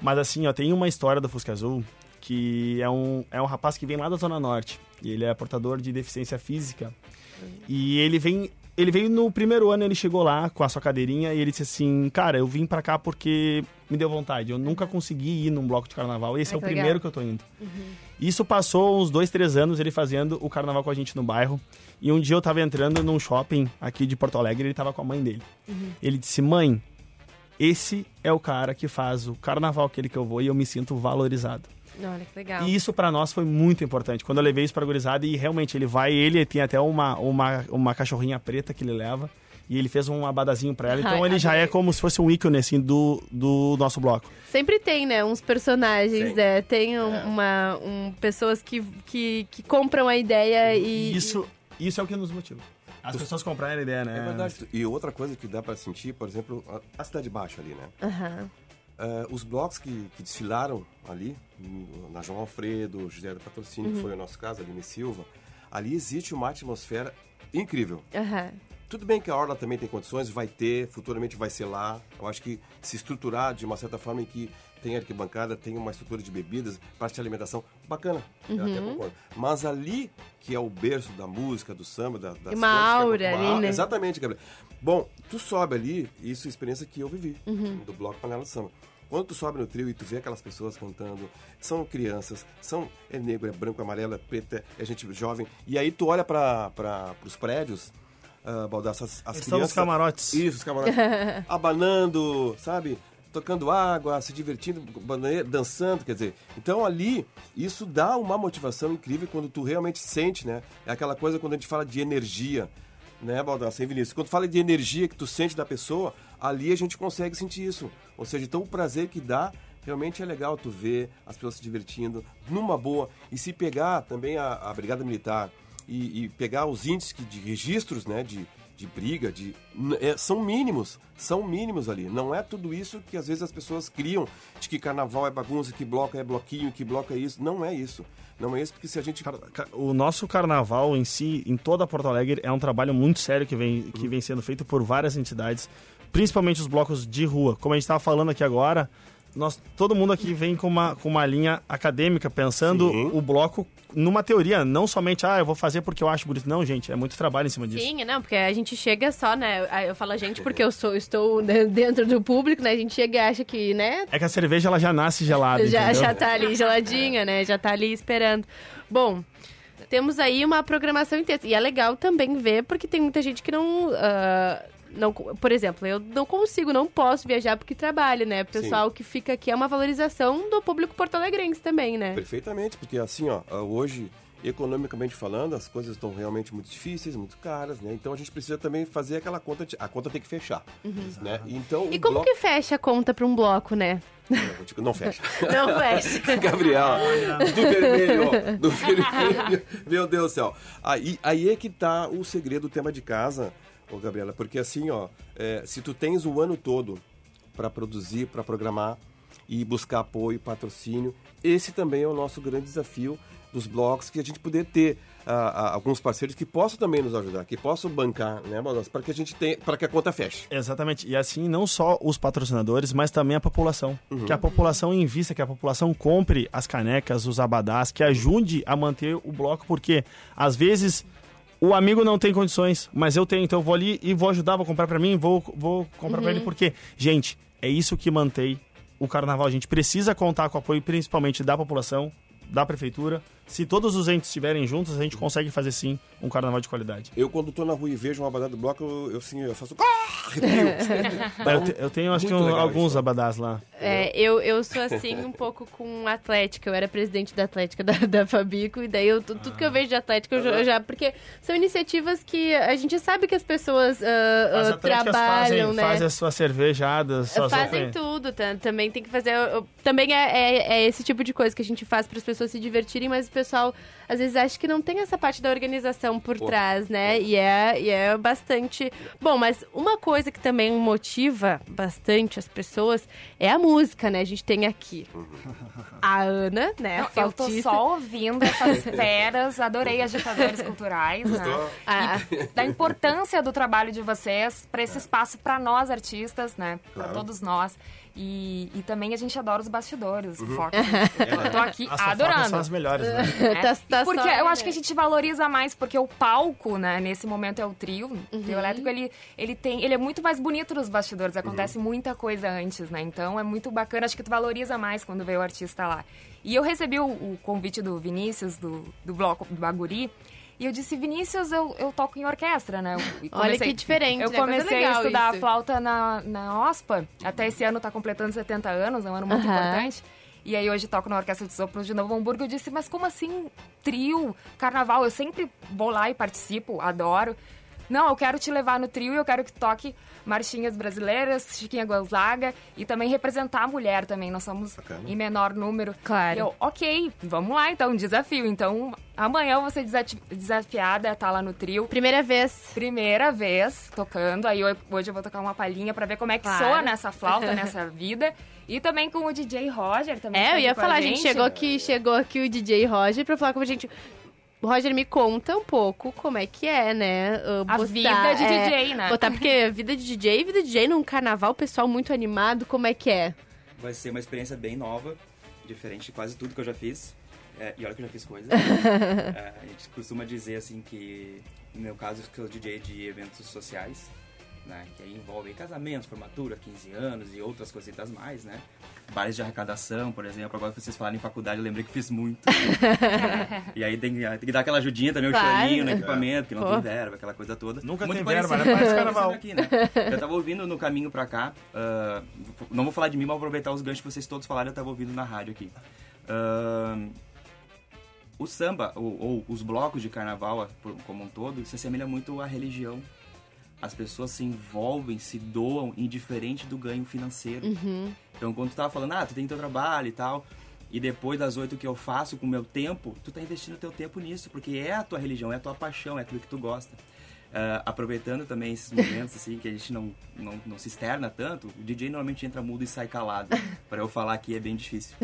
Mas assim, ó, tem uma história do Fusca Azul que é um, é um rapaz que vem lá da Zona Norte. E ele é portador de deficiência física. E ele vem. Ele veio no primeiro ano, ele chegou lá com a sua cadeirinha e ele disse assim: Cara, eu vim pra cá porque me deu vontade. Eu nunca consegui ir num bloco de carnaval. Esse Ai, é o legal. primeiro que eu tô indo. Isso passou uns dois, três anos ele fazendo o carnaval com a gente no bairro. E um dia eu tava entrando num shopping aqui de Porto Alegre e ele tava com a mãe dele. Ele disse: Mãe, esse é o cara que faz o carnaval aquele que eu vou e eu me sinto valorizado. Olha que legal. E isso pra nós foi muito importante. Quando eu levei isso pra gurizada e realmente ele vai, ele tem até uma, uma, uma cachorrinha preta que ele leva. E ele fez um abadazinho pra ela. Então Ai, ele já é como se fosse um ícone, assim, do, do nosso bloco. Sempre tem, né? Uns personagens, Sim. né? Tem um- uma, um, pessoas que, que, que compram a ideia e... Isso, isso é o que nos motiva. As pessoas comprarem a ideia, né? É verdade. E outra coisa que dá para sentir, por exemplo, a, a Cidade Baixa ali, né? Aham. Eh, os blocos que, que desfilaram ali, no- na João Alfredo, José do Patrocínio, que Uhum. foi o nosso caso, ali em Silva, ali existe uma atmosfera incrível. Aham. Tudo bem que a Orla também tem condições, vai ter, futuramente vai ser lá. Eu acho que se estruturar de uma certa forma em que tem arquibancada, tem uma estrutura de bebidas, parte de alimentação, bacana. Eu até Uhum. concordo. Mas ali, que é o berço da música, do samba, da, das uma que é aura uma ali, aura- né? Exatamente, Gabriel. Bom, tu sobe ali, isso é experiência que eu vivi, Uhum. do Bloco Panela de Samba. Quando tu sobe no trio e tu vê aquelas pessoas cantando, são crianças, são é negro, é branco, é amarelo, é preto, é gente jovem. E aí tu olha para os prédios, uh, as, as crianças... os camarotes. Isso, os camarotes. abanando, sabe? Tocando água, se divertindo, dançando, quer dizer. Então ali, isso dá uma motivação incrível quando tu realmente sente, né? É aquela coisa quando a gente fala de energia, né, Baldassi e Vinícius? Quando fala de energia que tu sente da pessoa, ali a gente consegue sentir isso. Ou seja, então o prazer que dá realmente é legal tu ver as pessoas se divertindo numa boa. E se pegar também a, a Brigada Militar e, e pegar os índices que- de registros, né, de, de briga, de é, são mínimos, são mínimos ali. Não é tudo isso que às vezes as pessoas criam de que carnaval é bagunça, que bloco é bloquinho, que bloco é isso. Não é isso. Não é isso porque se a gente O nosso carnaval em si, em toda Porto Alegre, é um trabalho muito sério que vem, que vem sendo feito por várias entidades, principalmente os blocos de rua. Como a gente estava falando aqui agora, nós, todo mundo aqui vem com uma, com uma linha acadêmica, pensando o bloco numa teoria, não somente, ah, eu vou fazer porque eu acho bonito. Não, gente, é muito trabalho em cima disso. Sim, não, porque a gente chega só, né? Eu falo a gente porque eu sou, estou dentro do público, né? A gente chega e acha que, né? É que a cerveja ela já nasce gelada, já, entendeu? já tá ali geladinha, né? Já tá ali esperando. Bom, temos aí uma programação intensa. E é legal também ver, porque tem muita gente que não. ah, não, por exemplo, eu não consigo, não posso viajar porque trabalho, né? O pessoal que fica aqui é uma valorização do público porto-alegrense também, né? Perfeitamente, porque assim, ó, hoje, economicamente falando, as coisas estão realmente muito difíceis, muito caras, né? Então a gente precisa também fazer aquela conta, de- a conta tem que fechar, né? Então E como bloco- que fecha a conta pra um bloco, né? Não, não fecha. Não fecha. Gabriel, do vermelho, ó, do vermelho. Meu Deus do céu. Aí, aí é que tá o segredo do tema de casa, ô Gabriela, porque assim, ó, é, se tu tens o ano todo para produzir, para programar e buscar apoio, patrocínio, esse também é o nosso grande desafio dos blocos, que a gente poder ter ah, ah, alguns parceiros que possam também nos ajudar, que possam bancar, né, para que a gente tenha, para que a conta feche. Exatamente. E assim, não só os patrocinadores, mas também a população. Uhum. Que a população invista, que a população compre as canecas, os abadás, que ajude a manter o bloco, porque às vezes o amigo não tem condições, mas eu tenho, então eu vou ali e vou ajudar, vou comprar para mim, vou, vou comprar Uhum. pra ele, porque, gente, é isso que mantém o carnaval. A gente precisa contar com o apoio principalmente da população, da prefeitura. Se todos os entes estiverem juntos, a gente consegue fazer sim um carnaval de qualidade. Eu, quando estou na rua e vejo uma abadá do bloco, eu, eu, assim, eu faço... Ah, eu, te- eu tenho, acho que um- alguns isso. abadás lá. É, eu, eu sou assim um pouco com Atlética. Eu era presidente da Atlética da, da Fabico, e daí eu, tu- tudo que eu vejo de Atlética eu já, eu já- Porque são iniciativas que a gente sabe que as pessoas ah, As ah, trabalham, fazem, né? fazem as suas cervejadas, suas Fazem open- tudo, tá? também tem que fazer. eu- Também é, é, é esse tipo de coisa que a gente faz para as pessoas se divertirem, mas pessoal às vezes acha que não tem essa parte da organização por Pô. trás, né? E é, e é bastante. Bom, mas uma coisa que também motiva bastante as pessoas é a música, né? A gente tem aqui a Ana, né? Não, eu tô só ouvindo essas feras, adorei agitadores culturais, né? Ah. Da importância do trabalho de vocês para esse espaço para nós artistas, né? Para Claro. todos nós. E, e também a gente adora os bastidores, Uhum. o Fox. É. Eu tô aqui As fofocas adorando. são as melhores, né? É, Tá- tá porque só eu acho que a gente valoriza mais, porque o palco, né, nesse momento é o trio. O Uhum. trio elétrico, ele, ele tem. Ele é muito mais bonito nos bastidores, acontece muita coisa antes, né? Então é muito bacana, acho que tu valoriza mais quando vê o artista lá. E eu recebi o, o convite do Vinícius, do, do bloco do Baguri. E eu disse, Vinícius, eu, eu toco em orquestra, né? E Olha que diferente, Eu né? Comecei a estudar isso. flauta na, na OSPA. Até esse ano tá completando 70 anos, é um ano muito Aham. importante. E aí hoje toco na Orquestra de Sopros de Novo Hamburgo. Eu disse, mas como assim trio, carnaval? Eu sempre vou lá e participo, adoro. Não, eu quero te levar no trio e eu quero que toque marchinhas brasileiras, Chiquinha Gonzaga e também representar a mulher também. Nós somos em menor número. Claro. E eu, ok, vamos lá então, desafio. Então amanhã eu vou ser desafiada a estar lá no trio. Primeira vez. Primeira vez tocando. Aí eu- hoje eu vou tocar uma palhinha pra ver como é que Claro. soa nessa flauta, nessa vida. E também com o DJ Roger também. É, tá eu ia falar, a gente chegou aqui, chegou aqui o DJ Roger pra falar com a gente. Roger, me conta um pouco como é que é, né? uh, A vida de DJ, né? Botar, porque vida de DJ, vida de DJ num carnaval, pessoal muito animado, como é que é? Vai ser uma experiência bem nova, diferente de quase tudo que eu já fiz. É, e olha que eu já fiz coisa. É, a gente costuma dizer assim que, no meu caso, eu sou DJ de eventos sociais, né? Que aí envolvem casamentos, formatura, 15 anos e outras cositas mais, né? Bares de arrecadação, por exemplo. Agora que vocês falaram em faculdade, eu lembrei que fiz muito. e aí tem, que- tem que dar aquela ajudinha também, o Claro. chorinho no equipamento, que não Pô. tem verba, aquela coisa toda. Nunca Muito tem verba, né? Parece parecido carnaval. Aqui, né? Eu tava ouvindo no caminho pra cá, ah, não vou falar de mim, mas vou aproveitar os ganchos que vocês todos falaram, eu tava ouvindo na rádio aqui. Ah, o samba, ou, ou os blocos de carnaval por- como um todo, se assemelha muito à religião. As pessoas se envolvem, se doam, indiferente do ganho financeiro. Uhum. Então, quando tu tava falando, ah, tu tem teu trabalho e tal, e depois das oito que eu faço com o meu tempo, tu tá investindo teu tempo nisso, porque é a tua religião, é a tua paixão, é aquilo que tu gosta. Ah, aproveitando também esses momentos, assim, que a gente não, não, não se externa tanto, o DJ normalmente entra mudo e sai calado. Para eu falar aqui é bem difícil.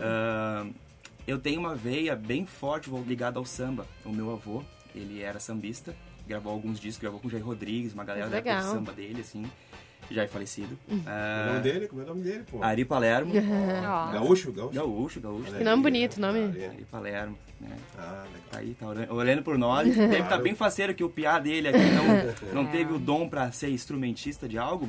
Ah, eu tenho uma veia bem forte ligada ao samba. O meu avô, ele era sambista, gravou alguns discos, gravou com o Jair Rodrigues, uma galera da Legal. samba dele, assim, já é falecido. O nome dele? Como é o nome dele, pô? Ari Palermo. Ó. Gaúcho? Gaúcho? Gaúcho, gaúcho. Que nome bonito, nome. Ari Palermo, né? Ah, legal. Tá aí, tá olhando, olhando por nós. Deve estar bem faceiro que o piá dele aqui não, não teve o dom pra ser instrumentista de algo,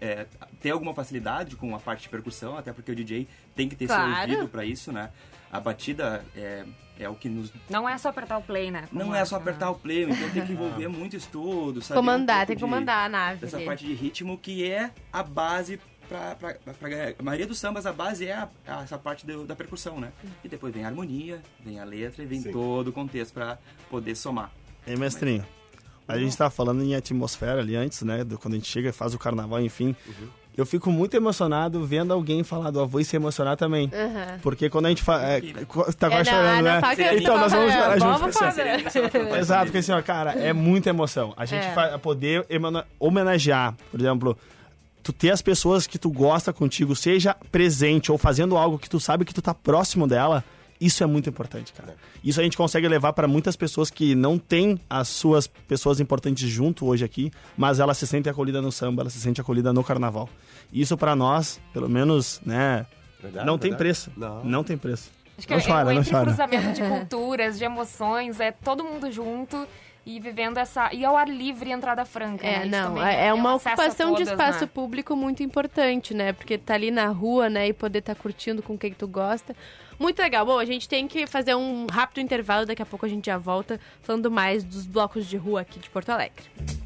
é, ter alguma facilidade com a parte de percussão, até porque o DJ tem que ter Claro. seu ouvido pra isso, né? A batida é, é o que nos Não é só apertar o play, né? não Como é só apertar o play, então tem que envolver muito estudo, saber um Comandar, pouco tem que de- comandar a nave Dessa ali. parte de ritmo que é a base pra, pra, pra. A maioria dos sambas, a base é a- a- essa parte do- da percussão, né? E depois vem a harmonia, vem a letra e vem todo o contexto pra poder somar. Ei, mestrinho, a gente tava falando em atmosfera ali antes, né? do- quando a gente chega e faz o carnaval, enfim. Eu fico muito emocionado vendo alguém falar do avô e se emocionar também. Aham. Porque quando a gente fala. É, tá É, quase não, chorando, né? Então, nós vamos chorar juntos. vamos assim. Exato, porque assim, ó, cara, é muita emoção. A gente É. fa- poder homenagear, por exemplo, tu ter as pessoas que tu gosta contigo, seja presente ou fazendo algo que tu sabe que tu tá próximo dela, Isso é muito importante, cara. Isso a gente consegue levar para muitas pessoas que não têm as suas pessoas importantes junto hoje aqui, mas ela se sente acolhida no samba, ela se sente acolhida no carnaval. Isso para nós, pelo menos, né, Verdade, não tem verdade. preço. Não. Não, tem preço. Acho que não é, chora, é chora. cruzamento de culturas, de emoções, é todo mundo junto e vivendo essa. E ao ar livre entrada franca. É, né? Não, também é é uma um ocupação de todas, espaço né? público muito importante, né? Porque tá ali na rua, né, e poder estar curtindo com quem tu gosta. Muito legal. Bom, a gente tem que fazer um rápido intervalo, daqui a pouco a gente já volta falando mais dos blocos de rua aqui de Porto Alegre.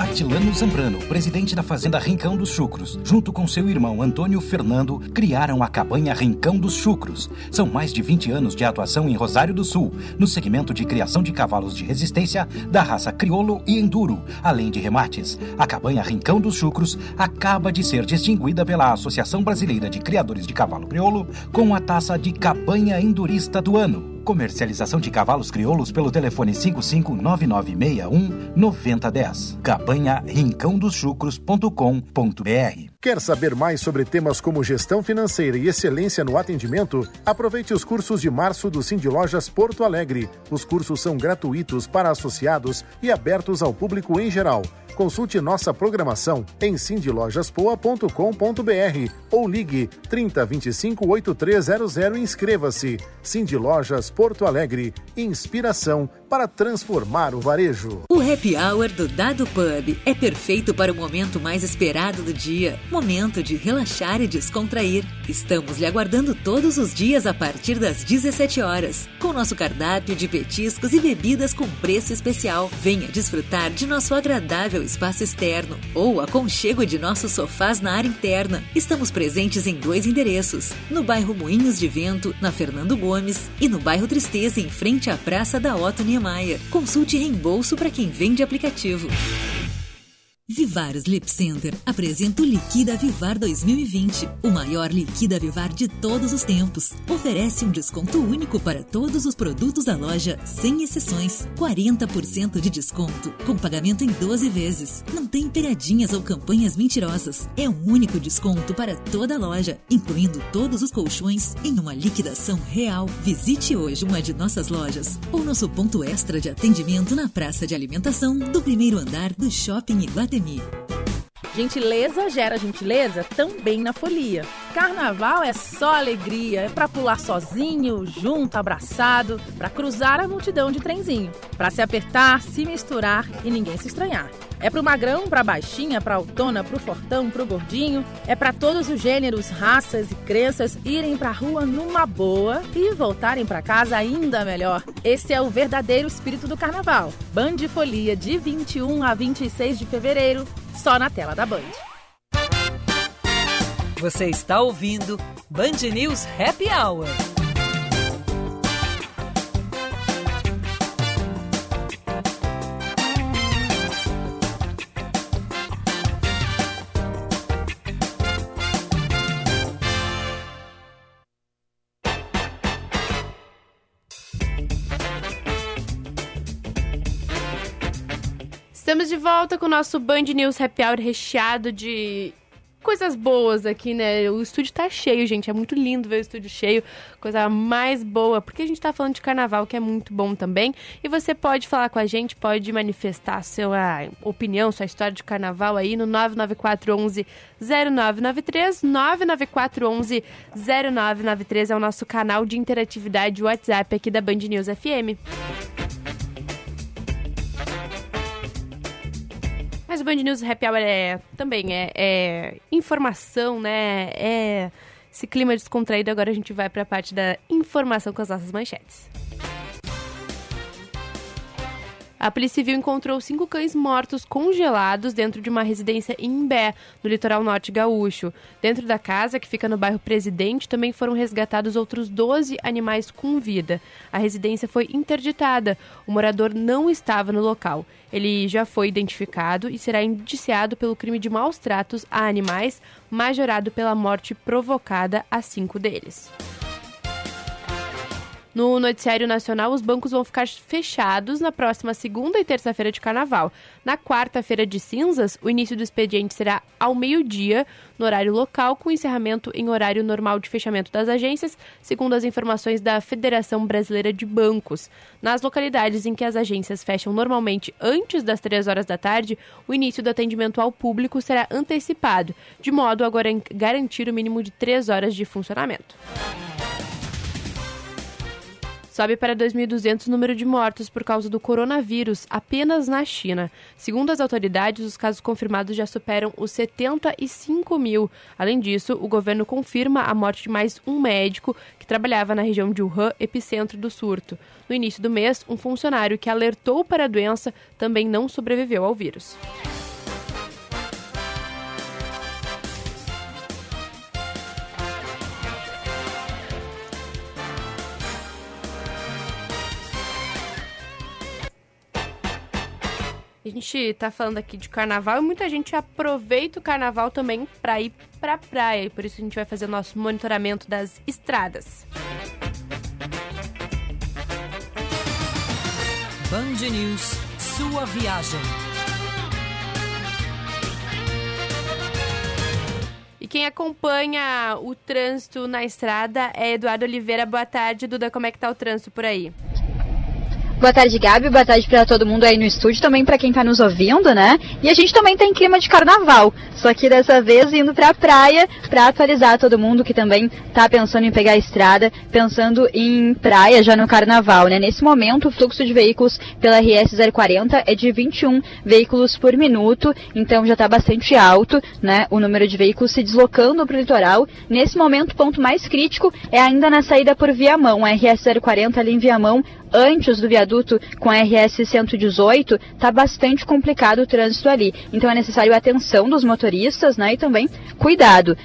Atilano Zambrano, presidente da Fazenda Rincão dos Chucros, junto com seu irmão Antônio Fernando, criaram a cabanha Rincão dos Chucros. São mais de 20 anos de atuação em Rosário do Sul, no segmento de criação de cavalos de resistência da raça crioulo e enduro, além de remates. A cabanha Rincão dos Chucros acaba de ser distinguida pela Associação Brasileira de Criadores de Cavalo Crioulo com a taça de Cabanha Endurista do Ano. Comercialização de cavalos crioulos pelo telefone 559961 9010. Cabanha rincãodoschucros.com.br. Quer saber mais sobre temas como gestão financeira e excelência no atendimento? Aproveite os cursos de março do Cindy Lojas Porto Alegre. Os cursos são gratuitos para associados e abertos ao público em geral. Consulte nossa programação em cindylojaspoa.com.br ou ligue 3025 8300 e inscreva-se. Cindy Lojas Porto Alegre. Inspiração para transformar o varejo. O Happy Hour do Dado Pub é perfeito para o momento mais esperado do dia. Momento de relaxar e descontrair. Estamos lhe aguardando todos os dias a partir das 17 horas, com nosso cardápio de petiscos e bebidas com preço especial. Venha desfrutar de nosso agradável espaço externo ou aconchego de nossos sofás na área interna. Estamos presentes em dois endereços: no bairro Moinhos de Vento, na Fernando Gomes, e no bairro Tristeza, em frente à Praça da Otto. Consulte reembolso para quem vende aplicativo. Vivar Sleep Center apresenta o Liquida Vivar 2020, o maior Liquida Vivar de todos os tempos. Oferece um desconto único para todos os produtos da loja, sem exceções. 40% de desconto, com pagamento em 12 vezes. Não tem pegadinhas ou campanhas mentirosas. É um único desconto para toda a loja, incluindo todos os colchões, em uma liquidação real. Visite hoje uma de nossas lojas ou nosso ponto extra de atendimento na praça de alimentação do primeiro andar do Shopping Iguatemi. 你。Gentileza gera gentileza também na folia. Carnaval é só alegria, é pra pular sozinho, junto, abraçado, pra cruzar a multidão de trenzinho, pra se apertar, se misturar e ninguém se estranhar. É pro magrão, pra baixinha, pra autona, pro fortão, pro gordinho. É pra todos os gêneros, raças e crenças irem pra rua numa boa e voltarem pra casa ainda melhor. Esse é o verdadeiro espírito do carnaval. Band Folia de 21 a 26 de fevereiro, só na tela da Band. Você está ouvindo Band News Happy Hour. Estamos de volta com o nosso Band News Happy Hour recheado de coisas boas aqui, né? O estúdio tá cheio, gente. É muito lindo ver o estúdio cheio. Coisa mais boa. Porque a gente tá falando de carnaval, que é muito bom também. E você pode falar com a gente, pode manifestar sua opinião, sua história de carnaval aí no 99411 0993. 99411 0993 é o nosso canal de interatividade WhatsApp aqui da Band News FM. Mas o Band News Happy Hour é, também é, é informação, né? É esse clima descontraído. Agora a gente vai para a parte da informação com as nossas manchetes. A Polícia Civil encontrou cinco cães mortos congelados dentro de uma residência em Imbé, no litoral norte gaúcho. Dentro da casa, que fica no bairro Presidente, também foram resgatados outros 12 animais com vida. A residência foi interditada. O morador não estava no local. Ele já foi identificado e será indiciado pelo crime de maus tratos a animais, majorado pela morte provocada a cinco deles. No noticiário nacional, os bancos vão ficar fechados na próxima segunda e terça-feira de carnaval. Na quarta-feira de cinzas, o início do expediente será ao meio-dia, no horário local, com encerramento em horário normal de fechamento das agências, segundo as informações da Federação Brasileira de Bancos. Nas localidades em que as agências fecham normalmente antes das três horas da tarde, o início do atendimento ao público será antecipado, de modo a garantir o mínimo de três horas de funcionamento. Sobe para 2.200 o número de mortos por causa do coronavírus apenas na China. Segundo as autoridades, os casos confirmados já superam os 75 mil. Além disso, o governo confirma a morte de mais um médico que trabalhava na região de Wuhan, epicentro do surto. No início do mês, um funcionário que alertou para a doença também não sobreviveu ao vírus. Gente tá falando aqui de carnaval e muita gente aproveita o carnaval também para ir pra praia. E por isso a gente vai fazer o nosso monitoramento das estradas. Band News, sua viagem. E quem acompanha o trânsito na estrada é Eduardo Oliveira. Boa tarde, Duda. Como é que tá o trânsito por aí? Boa tarde, Gabi. Boa tarde para todo mundo aí no estúdio, também para quem tá nos ouvindo, né? E a gente também tem clima de carnaval, só que dessa vez indo pra praia para atualizar todo mundo que também tá pensando em pegar a estrada, pensando em praia já no carnaval, né? Nesse momento, o fluxo de veículos pela RS 040 é de 21 veículos por minuto, então já tá bastante alto, né? O número de veículos se deslocando pro litoral. Nesse momento, o ponto mais crítico é ainda na saída por Viamão, a RS 040 ali em Viamão, antes do viaduto com a RS 118, está bastante complicado o trânsito ali. Então é necessário atenção dos motoristas, né, e também cuidado.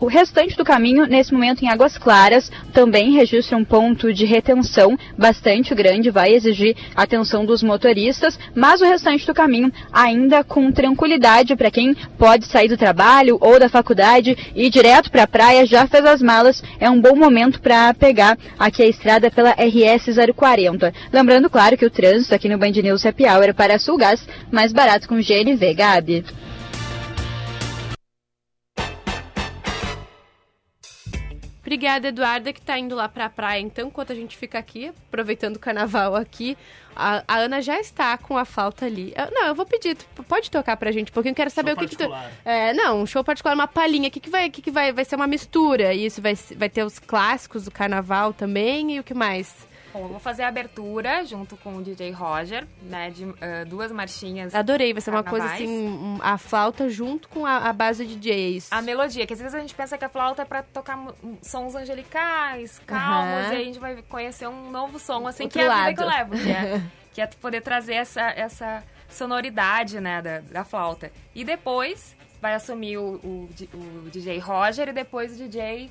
O restante do caminho, nesse momento em Águas Claras, também registra um ponto de retenção bastante grande, vai exigir atenção dos motoristas, mas o restante do caminho ainda com tranquilidade para quem pode sair do trabalho ou da faculdade e ir direto para a praia, já fez as malas, é um bom momento para pegar aqui a estrada pela RS 040. Lembrando, claro, que o trânsito aqui no Band News Happy Hour é para Sulgás, mais barato com GNV, Gabi. Obrigada, Eduarda, que tá indo lá pra praia. Então, enquanto a gente fica aqui, aproveitando o carnaval aqui, a, a Ana já está com a flauta ali. Eu, não, eu vou pedir, tu pode tocar pra gente um pouquinho, quero saber show o que que tu... É, não, um show particular, uma palhinha. O que que vai, que que vai, vai ser uma mistura? Isso, vai, vai ter os clássicos do carnaval também e o que mais? Bom, eu vou fazer a abertura junto com o DJ Roger, né? De uh, duas marchinhas. Adorei, vai ser uma coisa assim, um, a flauta junto com a, a, base de DJs. A melodia, que às vezes a gente pensa que a flauta é pra tocar sons angelicais, calmos, uhum. e aí a gente vai conhecer um novo som, assim, Outro que é a vida que eu levo, que é, que é poder trazer essa, essa sonoridade, né, da, da flauta. E depois vai assumir o, o, o DJ Roger e depois o DJ...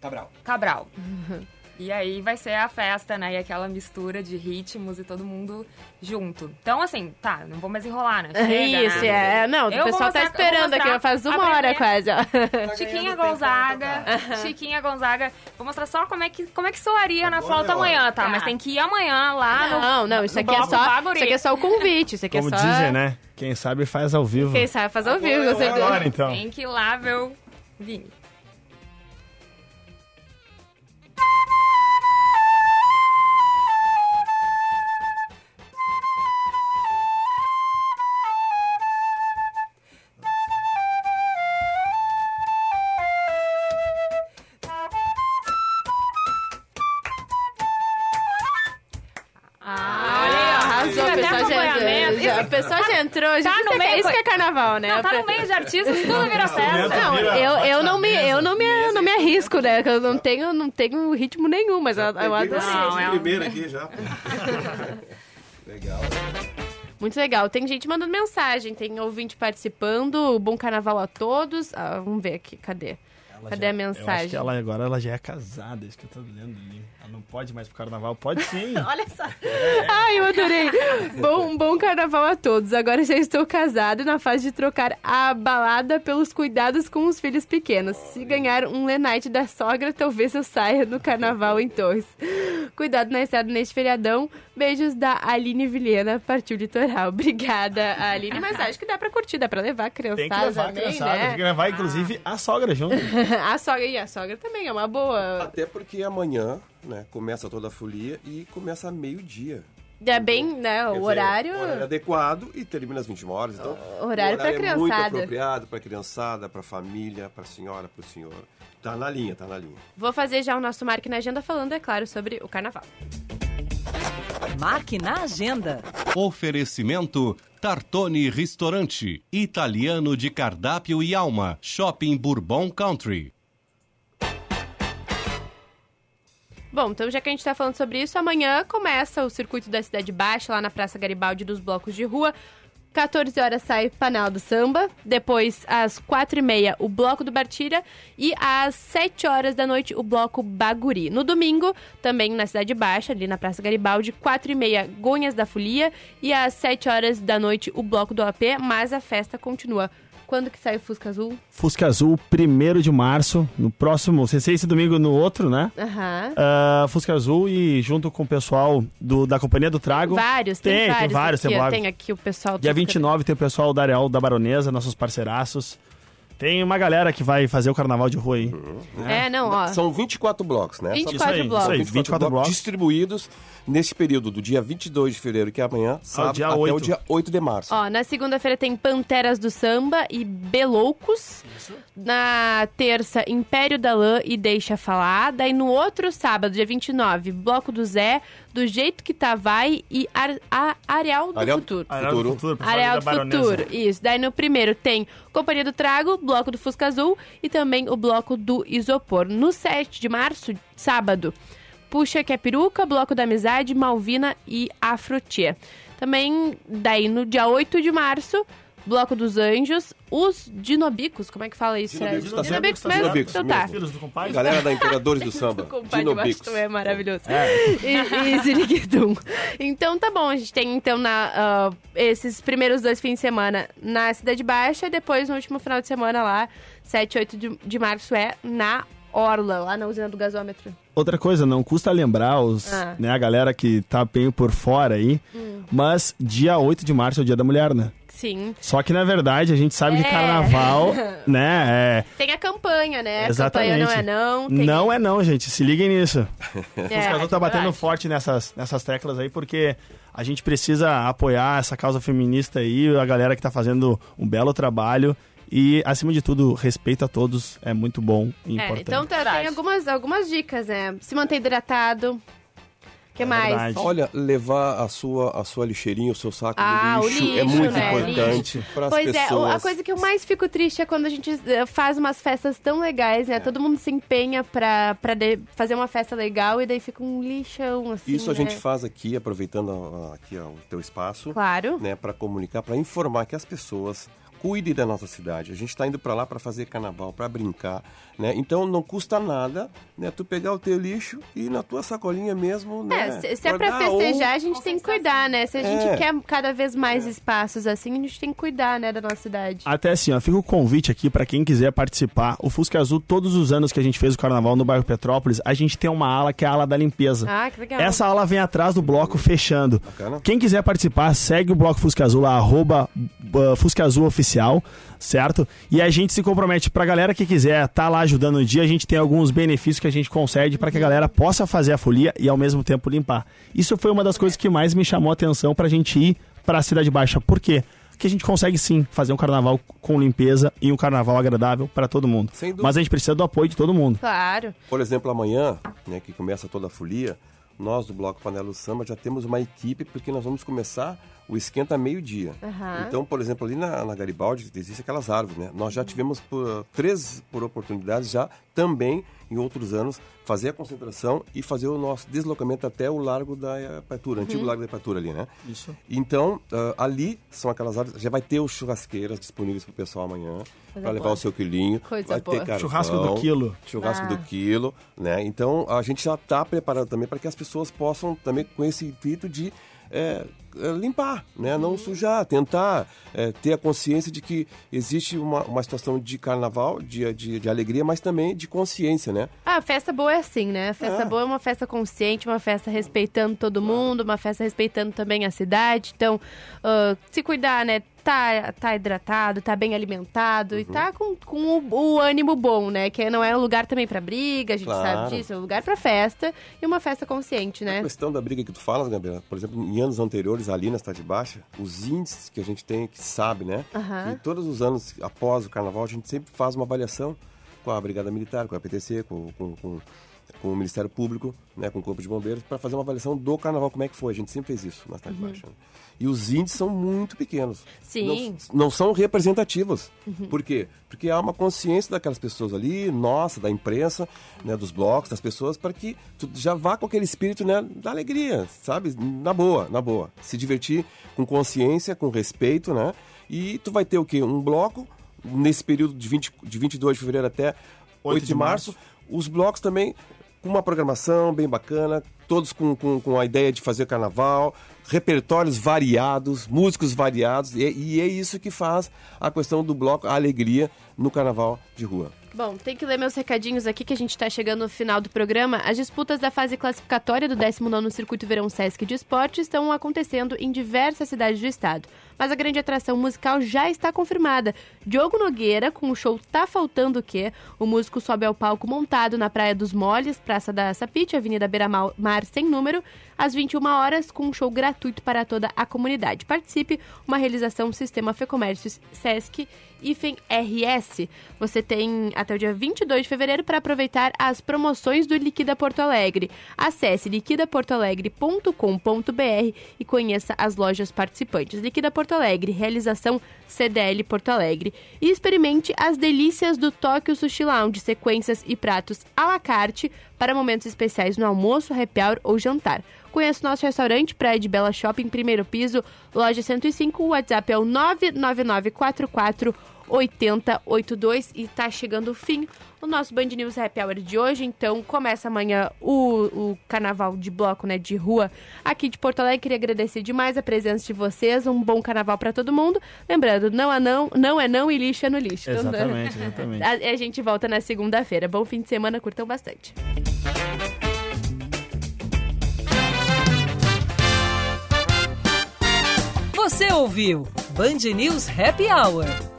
Cabral. Cabral. Uhum. E aí vai ser a festa, né? E aquela mistura de ritmos e todo mundo junto. Então, assim, tá, não vou mais enrolar, né? Chega, Isso, né? é. Não, eu o pessoal tá esperando aqui, faz uma hora quase, ó. Tá Chiquinha Gonzaga, Chiquinha Gonzaga. Vou mostrar só como é que, como é que soaria na flauta amanhã, tá? tá? Mas tem que ir amanhã lá no Não, não, isso aqui, é só, isso aqui é só o convite, isso aqui Como é só... dizem, né? Quem sabe faz ao vivo. Quem sabe faz ao vivo, agora, então. Tem que ir lá ver o Vini. O pessoal já entrou, já tá no meio, isso que é carnaval, né? Não, tá no meio de artistas, tudo vira festa. Não, eu, eu não me, eu não me, não me arrisco, né? Eu não tenho, não tenho ritmo nenhum, mas eu, eu adorei. Não, é primeiro aqui já. Legal. Muito legal. Tem gente mandando mensagem, tem ouvinte participando. Bom carnaval a todos. Ah, vamos ver aqui, cadê? Cadê a Eu acho mensagem? que ela agora ela já é casada, isso que eu tô lendo ali. Ela não pode mais pro carnaval. Pode sim. Olha só. Ai, eu adorei. Bom, bom carnaval a todos. Agora já estou casado na fase de trocar a balada pelos cuidados com os filhos pequenos. Se ganhar um Lenite da sogra, talvez eu saia no carnaval em Torres. Cuidado na estrada neste feriadão. Beijos da Aline Vilhena, partiu litoral. Obrigada, Aline. Mas acho que dá pra curtir, dá pra levar a criançada Tem que levar a criançada, né? tem que levar, inclusive, a sogra junto. a sogra e a sogra também é uma boa. Até porque amanhã, né, começa toda a folia e começa meio-dia. É bem, né? Quer O dizer, horário. horário adequado e termina às 21 horas. Então, Horário pra é muito criançada. apropriado para criançada, para família, para senhora, para o senhor. Tá na linha, tá na linha. Vou fazer já o nosso Marque na Agenda falando, é claro, sobre o carnaval. Marque na agenda. Oferecimento Tartone Ristorante, italiano de cardápio e alma, Shopping Bourbon Country. Bom, então já que a gente tá falando sobre isso, amanhã começa o circuito da Cidade Baixa, lá na Praça Garibaldi dos blocos de rua. 14 horas sai Panela do Samba, depois às 4h30 o Bloco do Bartira e às 7 horas da noite o Bloco Baguri. No domingo, também na Cidade Baixa, ali na Praça Garibaldi, 4h30 Gonhas da Folia e às 7 horas da noite o Bloco do AP, mas a festa continua. Quando que sai o Fusca Azul? Fusca Azul, 1 de março, no próximo, sem ser esse domingo no outro, né? Aham. Ah, Fusca Azul e junto com o pessoal do, da Companhia do Trago. Vários, tem, tem vários. Tem vários, aqui, tem tem aqui o pessoal... Dia todo- 29 tem o pessoal da Areal da Baronesa, nossos parceiraços. Tem uma galera que vai fazer o carnaval de rua aí. É, não, ó. São 24 blocos, né? 24 Só pra- blocos. Isso aí, 24 blocos. distribuídos nesse período do dia 22 de fevereiro, que é amanhã, sábado, dia até o 8. dia 8 de março. Ó, na segunda-feira tem Panteras do Samba e Beloucos. Na terça, Império da Lã e Deixa Falar. Daí no outro sábado, dia 29, Bloco do Zé, Do Jeito Que Tá Vai e Ar, a, Areal do Areal- Futuro. Areal do Futuro, Areal do. Futuro, isso. Daí no primeiro tem Companhia do Trago, Bloco do Fusca Azul e também o Bloco do Isopor. No 7 de março, sábado, Puxa que é peruca, Bloco da Amizade, Malvina e Afrotia. Também, daí no dia 8 de março, Bloco dos Anjos, os Dinobicos, como é que fala isso? Dinobicos, tá certo? Dinobicos mesmo? Dinobicos então tá. mesmo. Filhos do compadre. Galera da Imperadores do Samba. Compadre, eu acho Dinobicos. também é maravilhoso. É. E, e Ziriguidum. Então tá bom, a gente tem então na, ah, esses primeiros dois fins de semana na Cidade Baixa, depois no último final de semana lá, 7 e 8 de, de março é na Orla, lá na usina do gasômetro. Outra coisa, não custa lembrar os, Ah. né, a galera que tá bem por fora aí, Hum. mas dia 8 de março é o dia da mulher, né? Sim. Só que na verdade a gente sabe que É. carnaval, né, é... Tem a campanha, né? Exatamente. A campanha não é não. Tem... Não é não, gente. Se liguem nisso. É, o Casal tá batendo verdade. forte nessas, nessas teclas aí, porque a gente precisa apoiar essa causa feminista aí, a galera que tá fazendo um belo trabalho. E, acima de tudo, respeito a todos é muito bom e É, importante. então tá, tem algumas, algumas dicas, né? Se manter hidratado. O que É mais? Olha, levar a sua, a sua lixeirinha, o seu saco Ah, de o lixo, lixo, é muito né? importante para as Pois pessoas. é, a coisa que eu mais fico triste é quando a gente eh, faz umas festas tão legais, É. né? Todo mundo se empenha de- fazer uma festa legal e daí fica um lixão, assim, Isso a né? gente faz aqui, aproveitando aqui ó, o teu espaço. Claro. Né, para comunicar, para informar que as pessoas cuidem da nossa cidade. A gente está indo para lá para fazer carnaval, para brincar, né? Então não custa nada, né? Tu pegar o teu lixo e ir na tua sacolinha mesmo, né? É, se, se é ou- festejar, a gente tem que cuidar, né? Se a gente É. quer cada vez mais espaços assim, a gente tem que cuidar, né, da nossa cidade. Até assim, ó, fica o convite aqui pra quem quiser participar. O Fusca Azul, todos os anos que a gente fez o carnaval no bairro Petrópolis, a gente tem uma ala que é a ala da limpeza. Ah, que legal. Essa ala vem atrás do bloco fechando. Quem quiser participar, segue o Bloco Fusca Azul lá, arroba uh, Fusca Azul Oficial, certo? E a gente se compromete pra galera que quiser estar lá ajudando no dia, a gente tem alguns benefícios que a gente concede pra que a galera possa fazer a folia e ao mesmo tempo limpar. Isso foi uma das coisas que mais me chamou a atenção pra gente ir pra Cidade Baixa. Por quê? Que a gente consegue sim fazer um carnaval com limpeza e um carnaval agradável pra todo mundo. Sem dúvida. Mas a gente precisa do apoio de todo mundo. Claro. Por exemplo, amanhã, né, que começa toda a folia, nós do Bloco Panela do Samba já temos uma equipe, porque nós vamos começar o esquenta meio-dia. Aham. Então, por exemplo, ali na, na Garibaldi existem aquelas árvores, né? Nós já tivemos por, três por oportunidades já também em outros anos fazer a concentração e fazer o nosso deslocamento até o Largo da antigo Uhum. Largo da Ipatura ali, né? Isso. Então, ah, ali são aquelas árvores, já vai ter os churrasqueiras disponíveis para o pessoal amanhã, para levar boa. o seu quilinho. Coisa vai boa. ter carvão, Churrasco do quilo. Churrasco Ah. do quilo, né? Então, a gente já está preparado também para que as pessoas possam também com esse intuito de é, é, limpar, né? Não sujar, tentar é, ter a consciência de que existe uma, uma situação de carnaval, de, de, de alegria, mas também de consciência, né? Ah, festa boa é assim, né? Festa boa é uma festa consciente, uma festa respeitando todo mundo, uma festa respeitando também a cidade. Então, ah, se cuidar, né? Tá, tá hidratado, tá bem alimentado e Uhum. tá com, com o, o ânimo bom, né? Que não é um lugar também pra briga, a gente Claro. sabe disso. É um lugar pra festa e uma festa consciente, né? A questão da briga que tu falas, Gabriela, por exemplo, em anos anteriores, ali na Cidade Baixa, os índices que a gente tem, que sabe, né? Aham. Que todos os anos após o carnaval, a gente sempre faz uma avaliação com a Brigada Militar, com a PTC, com, com, com, com o Ministério Público, né, com o Corpo de Bombeiros, para fazer uma avaliação do carnaval, como é que foi. A gente sempre fez isso na Cidade Uhum. Baixa. né? E os índices são muito pequenos. Sim. Não, não são representativos. Uhum. Por quê? Porque há uma consciência daquelas pessoas ali, nossa, da imprensa, né, dos blocos, das pessoas, para que tu já vá com aquele espírito né, da alegria, sabe? Na boa, na boa. Se divertir com consciência, com respeito, né? E tu vai ter o quê? Um bloco, nesse período de, 20, de 22 de fevereiro até 8 de, março. Os blocos também uma programação bem bacana, todos com, com, com a ideia de fazer carnaval, repertórios variados, músicos variados, e, e é isso que faz a questão do bloco, a alegria no carnaval de rua. Bom, tem que ler meus recadinhos aqui que a gente está chegando no final do programa. As disputas da fase classificatória do 19º Circuito Verão Sesc de Esporte estão acontecendo em diversas cidades do estado. Mas a grande atração musical já está confirmada. Diogo Nogueira, com o show Tá Faltando o Quê? O músico sobe ao palco montado na Praia dos Moles, Praça da Sapite, Avenida Beira Mar sem número, às 21 horas, com um show gratuito para toda a comunidade. Participe, uma realização Sistema Fecomércio Sesc IFEM RS. Você tem até o dia 22 de fevereiro para aproveitar as promoções do Liquida Porto Alegre. Acesse liquidaportoalegre.com.br e conheça as lojas participantes. Liquida Porto Alegre, realização CDL Porto Alegre. E experimente as delícias do Tóquio Sushi Lounge, sequências e pratos à la carte para momentos especiais no almoço, happy hour ou jantar. Conheça o nosso restaurante Praia de Bela Shopping, primeiro piso, loja 105. O WhatsApp é o 99944 8082 e tá chegando o fim o nosso Band News Happy Hour de hoje. Então começa amanhã o, o carnaval de bloco, né, de rua aqui de Porto Alegre. Queria agradecer demais a presença de vocês. Um bom carnaval para todo mundo. Lembrando, não é não, não é não e lixo é no lixo. Então, Exatamente, exatamente. a, a gente volta na segunda-feira. Bom fim de semana, curtam bastante. Você ouviu Band News Happy Hour.